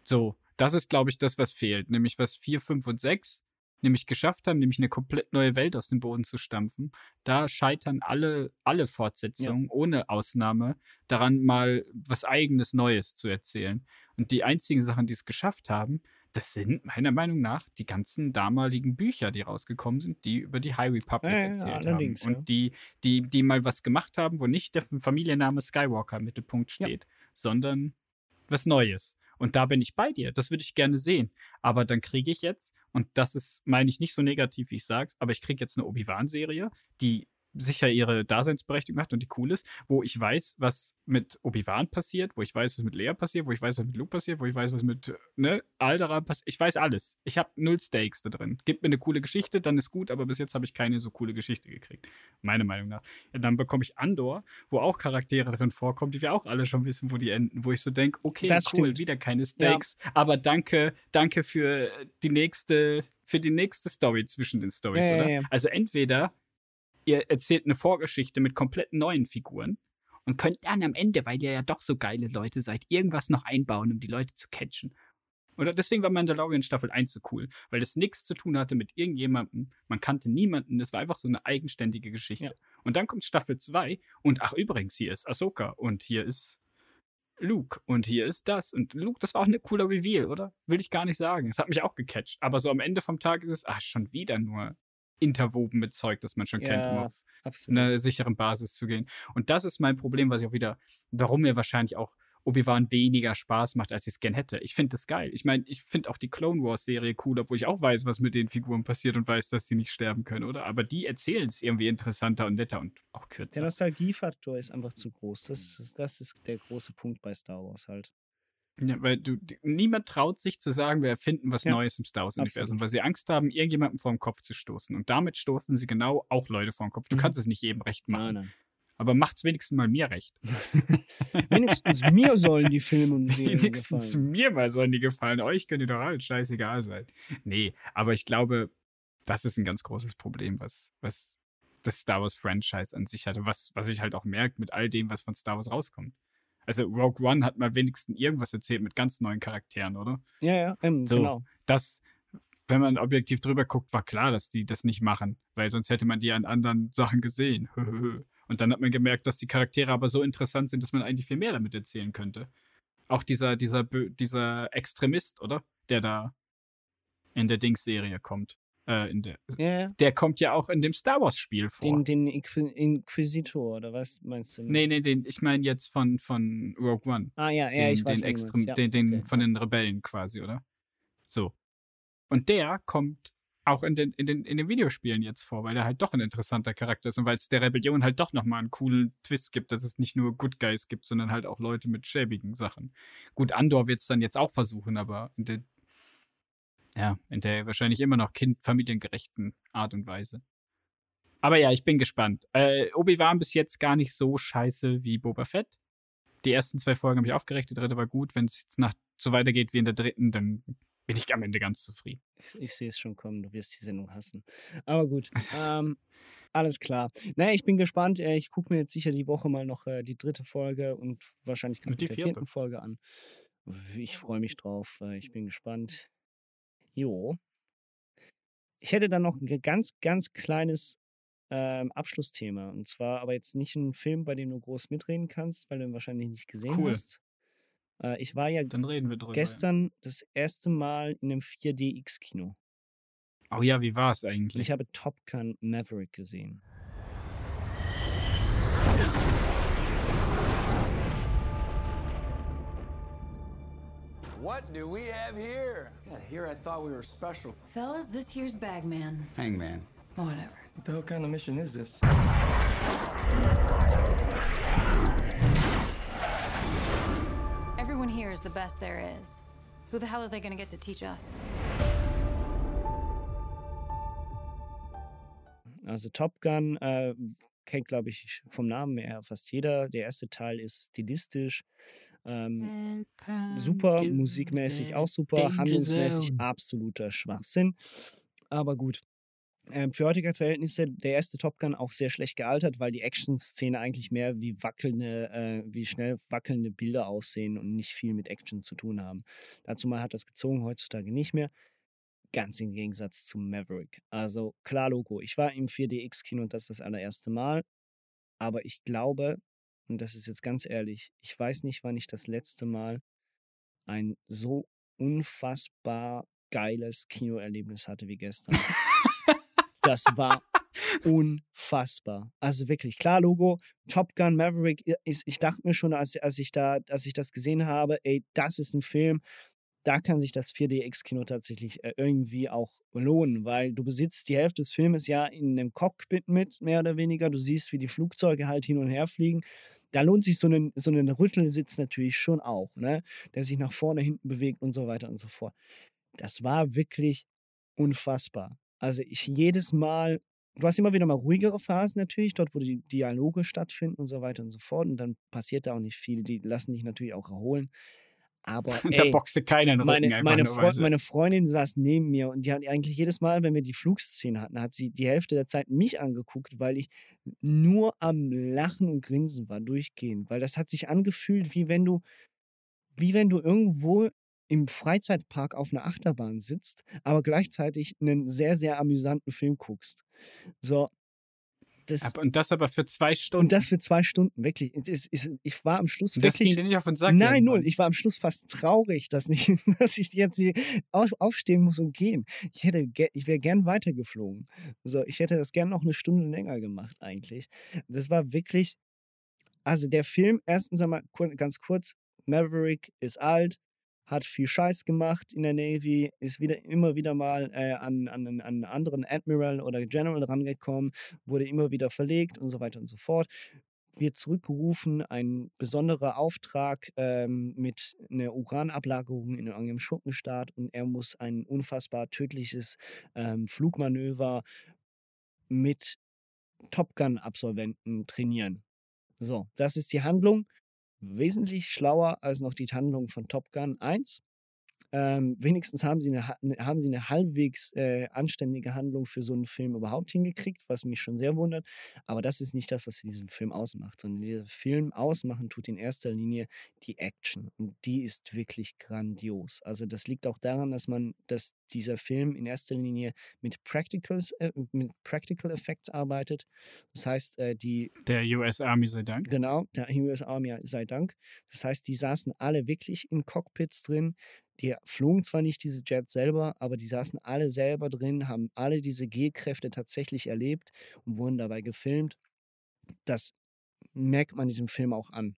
So, das ist, glaube ich, das, was fehlt. Nämlich was 4, 5 und 6 nämlich geschafft haben, nämlich eine komplett neue Welt aus dem Boden zu stampfen. Da scheitern alle, alle Fortsetzungen, ohne Ausnahme, daran mal was eigenes Neues zu erzählen. Und die einzigen Sachen, die es geschafft haben, das sind meiner Meinung nach die ganzen damaligen Bücher, die rausgekommen sind, die über die High Republic Ja, ja, erzählt allerdings, haben. ja. Und die, die, die mal was gemacht haben, wo nicht der Familienname Skywalker im Mittelpunkt steht, sondern was Neues. Und da bin ich bei dir. Das würde ich gerne sehen. Aber dann kriege ich jetzt, und das ist, meine ich nicht so negativ, wie ich sage, aber ich kriege jetzt eine Obi-Wan-Serie, die sicher ihre Daseinsberechtigung hat und die cool ist, wo ich weiß, was mit Obi-Wan passiert, wo ich weiß, was mit Leia passiert, wo ich weiß, was mit Luke passiert, wo ich weiß, was mit ne, Alderaan passiert. Ich weiß alles. Ich habe null Stakes da drin. Gib mir eine coole Geschichte, dann ist gut, aber bis jetzt habe ich keine so coole Geschichte gekriegt. Meiner Meinung nach. Ja, dann bekomme ich Andor, wo auch Charaktere drin vorkommen, die wir auch alle schon wissen, wo die enden, wo ich so denke, okay, Das cool, stimmt. wieder keine Stakes, aber danke, danke für die nächste, für die nächste Story zwischen den Stories, Ja, ja, oder? ja. Also entweder ihr erzählt eine Vorgeschichte mit komplett neuen Figuren und könnt dann am Ende, weil ihr ja doch so geile Leute seid, irgendwas noch einbauen, um die Leute zu catchen. Oder deswegen war Mandalorian Staffel 1 so cool, weil das nichts zu tun hatte mit irgendjemandem. Man kannte niemanden, das war einfach so eine eigenständige Geschichte. Und dann kommt Staffel 2 und ach übrigens, hier ist Ahsoka und hier ist Luke und hier ist das. Und Luke, das war auch ein cooler Reveal, oder? Will ich gar nicht sagen. Es hat mich auch gecatcht. Aber so am Ende vom Tag ist es, ach, schon wieder nur interwoben mit Zeug, das man schon kennt, um Ja, auf absolut. einer sicheren Basis zu gehen. Und das ist mein Problem, was ich auch wieder, warum mir wahrscheinlich auch Obi-Wan weniger Spaß macht, als ich es gern hätte. Ich finde das geil. Ich meine, ich finde auch die Clone Wars-Serie cool, obwohl ich auch weiß, was mit den Figuren passiert und weiß, dass die nicht sterben können, oder? Aber die erzählen es irgendwie interessanter und netter und auch Der kürzer. Nostalgiefaktor ist einfach zu groß. Das, das ist der große Punkt bei Star Wars halt. Ja, weil du, niemand traut sich zu sagen, wir erfinden was Ja, Neues im Star Wars-Universum, weil sie Angst haben, irgendjemandem vor den Kopf zu stoßen. Und damit stoßen sie genau auch Leute vor den Kopf. Du Mhm. kannst es nicht jedem recht machen. Nein, nein. Aber macht's wenigstens mal mir recht. Wenigstens mir sollen die Filme und Serien Wenigstens gefallen. mir mal sollen die gefallen. Euch können die doch alle scheißegal sein. Nee, aber ich glaube, das ist ein ganz großes Problem, was, was das Star Wars Franchise an sich hatte. Was, was ich halt auch merke mit all dem, was von Star Wars rauskommt. Also Rogue One hat mal wenigstens irgendwas erzählt mit ganz neuen Charakteren, oder? Ja, ja, ähm, So, genau. das, wenn man objektiv drüber guckt, war klar, dass die das nicht machen, weil sonst hätte man die an anderen Sachen gesehen. Und dann hat man gemerkt, dass die Charaktere aber so interessant sind, dass man eigentlich viel mehr damit erzählen könnte. Auch dieser, dieser, dieser Extremist, oder? Der da in der Dings-Serie kommt. Äh, in der, ja. der kommt ja auch in dem Star Wars-Spiel vor. Den, den Inqui- Inquisitor, oder was meinst du? nee, nee, den, ich meine jetzt von, von Rogue One. Ah, ja, ja, den, ich weiß, den, Extrem. Ja, den, den okay. von den Rebellen quasi, oder? So. Und der kommt auch in den, in, den, in den Videospielen jetzt vor, weil er halt doch ein interessanter Charakter ist und weil es der Rebellion halt doch nochmal einen coolen Twist gibt, dass es nicht nur Good Guys gibt, sondern halt auch Leute mit schäbigen Sachen. Gut, Andor wird es dann jetzt auch versuchen, aber in der, ja, in der wahrscheinlich immer noch kind familiengerechten Art und Weise. Aber ja, ich bin gespannt. Äh, Obi-Wan bis jetzt gar nicht so scheiße wie Boba Fett. Die ersten zwei Folgen habe ich aufgeregt, die dritte war gut. Wenn es jetzt nach so weitergeht wie in der dritten, dann bin ich am Ende ganz zufrieden. Ich, ich sehe es schon kommen, du wirst die Sendung hassen. Aber gut, ähm, alles klar. Naja, ich bin gespannt. Äh, Ich gucke mir jetzt sicher die Woche mal noch äh, die dritte Folge und wahrscheinlich die vierte. vierten Folge an. Ich freue mich drauf. äh, Ich bin gespannt. Jo. Ich hätte dann noch ein ganz, ganz kleines ähm, Abschlussthema. Und zwar aber jetzt nicht ein Film, bei dem du groß mitreden kannst, weil du ihn wahrscheinlich nicht gesehen Cool. hast. Äh, ich war ja drüber. ja. gestern das erste Mal in einem 4DX-Kino. Oh ja, wie war es eigentlich? Ich habe Top Gun Maverick gesehen. What do we have here? Yeah, here I thought we were special. Fellas, this here's Bagman. Hangman. Whatever. What the hell kind of mission is this? Everyone here is the best there is. Who the hell are they gonna get to teach us? Also Top Gun äh, kennt, glaube ich, vom Namen her fast jeder. Der erste Teil ist stilistisch. Ähm, super, musikmäßig auch super, handlungsmäßig absoluter Schwachsinn. Aber gut. Ähm, für heutige Verhältnisse der erste Top Gun auch sehr schlecht gealtert, weil die Action-Szene eigentlich mehr wie wackelnde, äh, wie schnell wackelnde Bilder aussehen und nicht viel mit Action zu tun haben. Dazu mal hat das gezogen, heutzutage nicht mehr. Ganz im Gegensatz zu Maverick. Also klar, Logo. Ich war im 4DX-Kino und das ist das allererste Mal. Aber ich glaube, und das ist jetzt ganz ehrlich, ich weiß nicht, wann ich das letzte Mal ein so unfassbar geiles Kinoerlebnis hatte wie gestern. das war unfassbar. Also wirklich, klar, Logo, Top Gun Maverick ist, ich dachte mir schon, als, als ich da, als ich das gesehen habe, ey, das ist ein Film, da kann sich das 4DX-Kino tatsächlich äh, irgendwie auch lohnen, weil du besitzt die Hälfte des Filmes ja in einem Cockpit mit, mehr oder weniger. Du siehst, wie die Flugzeuge halt hin und her fliegen. Da lohnt sich so ein, so ein Rüttelsitz natürlich schon auch, ne? der sich nach vorne, hinten bewegt und so weiter und so fort. Das war wirklich unfassbar. Also ich jedes Mal, du hast immer wieder mal ruhigere Phasen natürlich, dort wo die Dialoge stattfinden und so weiter und so fort. Und dann passiert da auch nicht viel. Die lassen dich natürlich auch erholen. Aber da ey, keiner in den Rücken meine, meine, sie- meine Freundin saß neben mir und die hat eigentlich jedes Mal, wenn wir die Flugszene hatten, hat sie die Hälfte der Zeit mich angeguckt, weil ich nur am Lachen und Grinsen war, durchgehend. Weil das hat sich angefühlt, wie wenn du, wie wenn du irgendwo im Freizeitpark auf einer Achterbahn sitzt, aber gleichzeitig einen sehr, sehr amüsanten Film guckst. So. Das, Und das aber für zwei Stunden. und das für zwei Stunden, wirklich. Ich war am Schluss Und das wirklich. ging dir nicht auf den Sack Nein, null. Ich war am Schluss fast traurig, dass, nicht, dass ich jetzt hier auf, aufstehen muss und gehen. Ich, hätte, ich wäre gern weitergeflogen. So, ich hätte das gern noch eine Stunde länger gemacht, eigentlich. Das war wirklich. Also, der Film, erstens einmal ganz kurz: Maverick ist alt, hat viel Scheiß gemacht in der Navy, ist wieder immer wieder mal äh, an, an, an einen anderen Admiral oder General rangekommen, wurde immer wieder verlegt und so weiter und so fort. Wird zurückgerufen, ein besonderer Auftrag ähm, mit einer Uranablagerung in einem Schurkenstaat und er muss ein unfassbar tödliches ähm, Flugmanöver mit Top Gun-Absolventen trainieren. So, das ist die Handlung wesentlich schlauer als noch die Handlung von Top Gun 1. Ähm, wenigstens haben sie eine, ne- haben sie eine halbwegs äh, anständige Handlung für so einen Film überhaupt hingekriegt, was mich schon sehr wundert. Aber das ist nicht das, was diesen Film ausmacht, sondern dieser Film ausmachen tut in erster Linie die Action. Und die ist wirklich grandios. Also das liegt auch daran, dass man, dass dieser Film in erster Linie mit Practicals, äh, mit Practical Effects arbeitet. Das heißt, äh, die Der US Army sei Dank. Genau, der US Army sei Dank. Das heißt, die saßen alle wirklich in Cockpits drin. Die flogen zwar nicht diese Jets selber, aber die saßen alle selber drin, haben alle diese G-Kräfte tatsächlich erlebt und wurden dabei gefilmt. Das merkt man diesem Film auch an.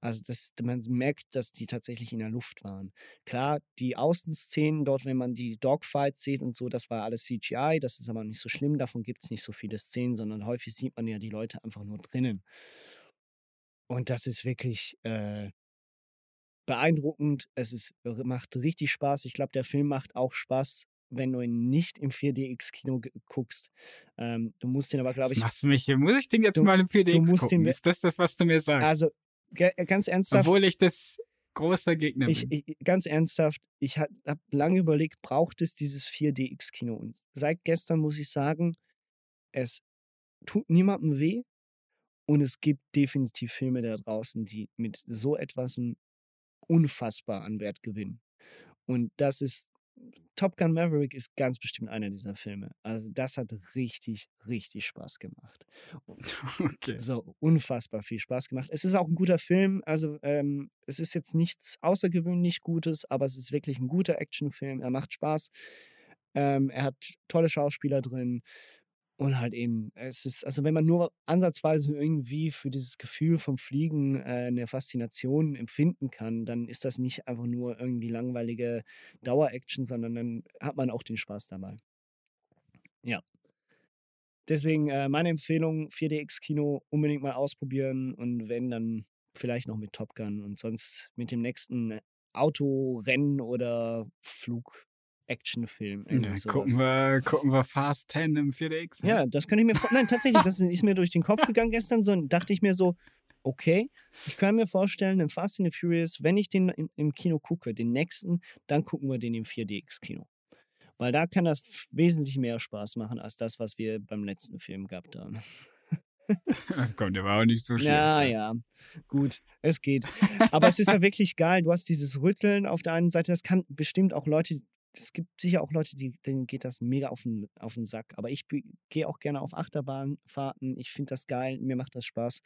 Also das, man merkt, dass die tatsächlich in der Luft waren. Klar, die Außenszenen dort, wenn man die Dogfights sieht und so, das war alles CGI, das ist aber nicht so schlimm, davon gibt es nicht so viele Szenen, sondern häufig sieht man ja die Leute einfach nur drinnen. Und das ist wirklich äh, beeindruckend. Es ist, macht richtig Spaß. Ich glaube, der Film macht auch Spaß, wenn du ihn nicht im 4DX-Kino ge- guckst. Ähm, du musst ihn aber, glaube ich. machst du mich hier. Muss ich den jetzt Du- mal im 4DX du musst gucken? den- Ist das das, was du mir sagst? Also, ge- ganz ernsthaft. Obwohl ich das großer Gegner Ich, bin. ich, ganz ernsthaft, ich habe lange überlegt, braucht es dieses 4DX-Kino? Und seit gestern muss ich sagen, es tut niemandem weh und es gibt definitiv Filme da draußen, die mit so etwas unfassbar an Wert gewinnen. Und das ist, Top Gun Maverick ist ganz bestimmt einer dieser Filme. Also das hat richtig, richtig Spaß gemacht. Okay. So, unfassbar viel Spaß gemacht. Es ist auch ein guter Film. Also, ähm, es ist jetzt nichts außergewöhnlich Gutes, aber es ist wirklich ein guter Actionfilm. Er macht Spaß. Ähm, er hat tolle Schauspieler drin. Und halt eben, es ist, also wenn man nur ansatzweise irgendwie für dieses Gefühl vom Fliegen äh, eine Faszination empfinden kann, dann ist das nicht einfach nur irgendwie langweilige Dauer-Action, sondern dann hat man auch den Spaß dabei. Ja. Deswegen äh, meine Empfehlung: 4DX-Kino unbedingt mal ausprobieren und wenn, dann vielleicht noch mit Top Gun und sonst mit dem nächsten Autorennen oder Flug. Actionfilm. Ja, gucken, wir, gucken wir Fast 10 im 4DX. ne? Ja, das könnte ich mir vor- Nein, tatsächlich, das ist mir durch den Kopf gegangen gestern. So dachte ich mir so, okay, ich kann mir vorstellen, den Fast and the Furious, wenn ich den im, im Kino gucke, den nächsten, dann gucken wir den im 4DX-Kino. Weil da kann das wesentlich mehr Spaß machen als das, was wir beim letzten Film gehabt haben. Komm, der war auch nicht so schlecht. Ja, ja, gut, es geht. Aber es ist ja wirklich geil. Du hast dieses Rütteln auf der einen Seite. Das kann bestimmt auch Leute, es gibt sicher auch Leute, die, denen geht das mega auf den, auf den Sack. Aber ich gehe auch gerne auf Achterbahnfahrten. Ich finde das geil. Mir macht das Spaß.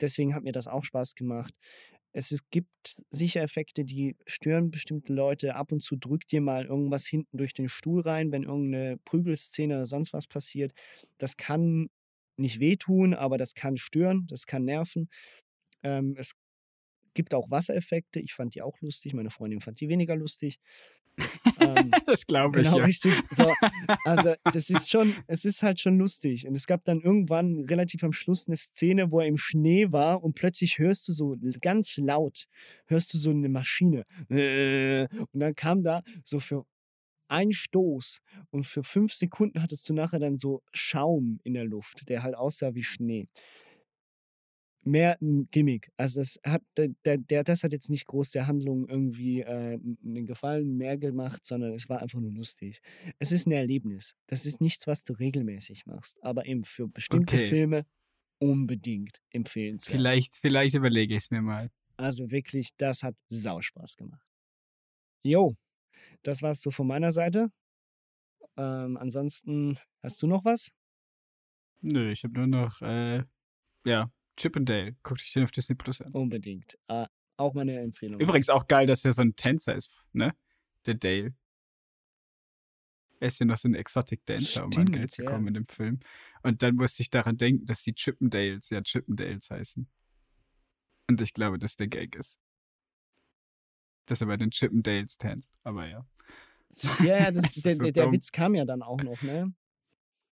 Deswegen hat mir das auch Spaß gemacht. Es ist, gibt sicher Effekte, die stören bestimmte Leute. Ab und zu drückt dir mal irgendwas hinten durch den Stuhl rein, wenn irgendeine Prügelszene oder sonst was passiert. Das kann nicht wehtun, aber das kann stören, das kann nerven. Ähm, es gibt auch Wassereffekte. Ich fand die auch lustig. Meine Freundin fand die weniger lustig. Ähm, Das glaube ich, genau, ja. richtig. So, also, das ist schon, es ist halt schon lustig. Und es gab dann irgendwann relativ am Schluss eine Szene, wo er im Schnee war und plötzlich hörst du so ganz laut, hörst du so eine Maschine. Äh, Und dann kam da so für einen Stoß und für fünf Sekunden hattest du nachher dann so Schaum in der Luft, der halt aussah wie Schnee. Mehr ein Gimmick. Also das hat der, der, das hat jetzt nicht groß der Handlung irgendwie äh, einen Gefallen mehr gemacht, sondern es war einfach nur lustig. Es ist ein Erlebnis. Das ist nichts, was du regelmäßig machst, aber eben für bestimmte Okay. Filme unbedingt empfehlenswert. Vielleicht, vielleicht überlege ich es mir mal. Also wirklich, das hat Sauspaß gemacht. Jo, das war's so von meiner Seite. Ähm, ansonsten, hast du noch was? Nö, ich habe nur noch, äh, ja, Chip and Dale. Guck dich den auf Disney Plus an. Unbedingt. Äh, auch meine Empfehlung. Übrigens auch geil, dass er so ein Tänzer ist, ne? Der Dale. Er ist ja noch so ein Exotic Dancer, um an Stimmt, Geld zu ja. kommen in dem Film. Und dann musste ich daran denken, dass die Chippendales ja Chippendales heißen. Und ich glaube, dass der Gag ist. Dass er bei den Chippendales tanzt. Aber ja. Ja, ja, das, Das der, so der, der. Witz kam ja dann auch noch, ne?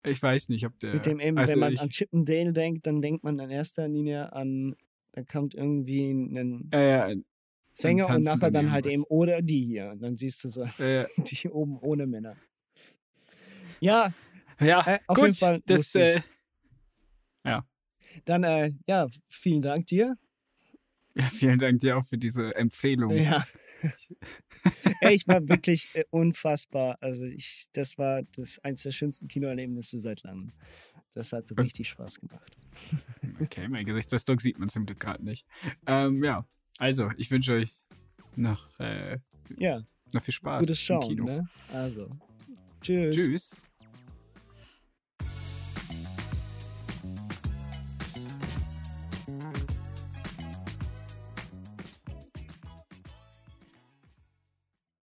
Ich weiß nicht, ob der. Mit dem eben, also wenn man ich, an Chippendale denkt, dann denkt man in erster Linie an, da kommt irgendwie ein ein- Sänger und nachher dann halt eben, oder die hier. Und dann siehst du so, ja. die oben ohne Männer. Ja, Ja, äh, auf gut, jeden Fall das, äh, ja. Dann, äh, ja, vielen Dank dir. ja, vielen Dank dir auch für diese Empfehlung. Ja. Ey, ich war wirklich äh, unfassbar. Also ich, das war das eins der schönsten Kinoerlebnisse seit langem. Das hat richtig Spaß gemacht. Okay, mein Gesichtsausdruck sieht man zum Glück gerade nicht. Ähm, ja, also, ich wünsche euch noch, äh, Ja, noch viel Spaß gutes im Schauen, Kino. ne? Also, tschüss. Tschüss.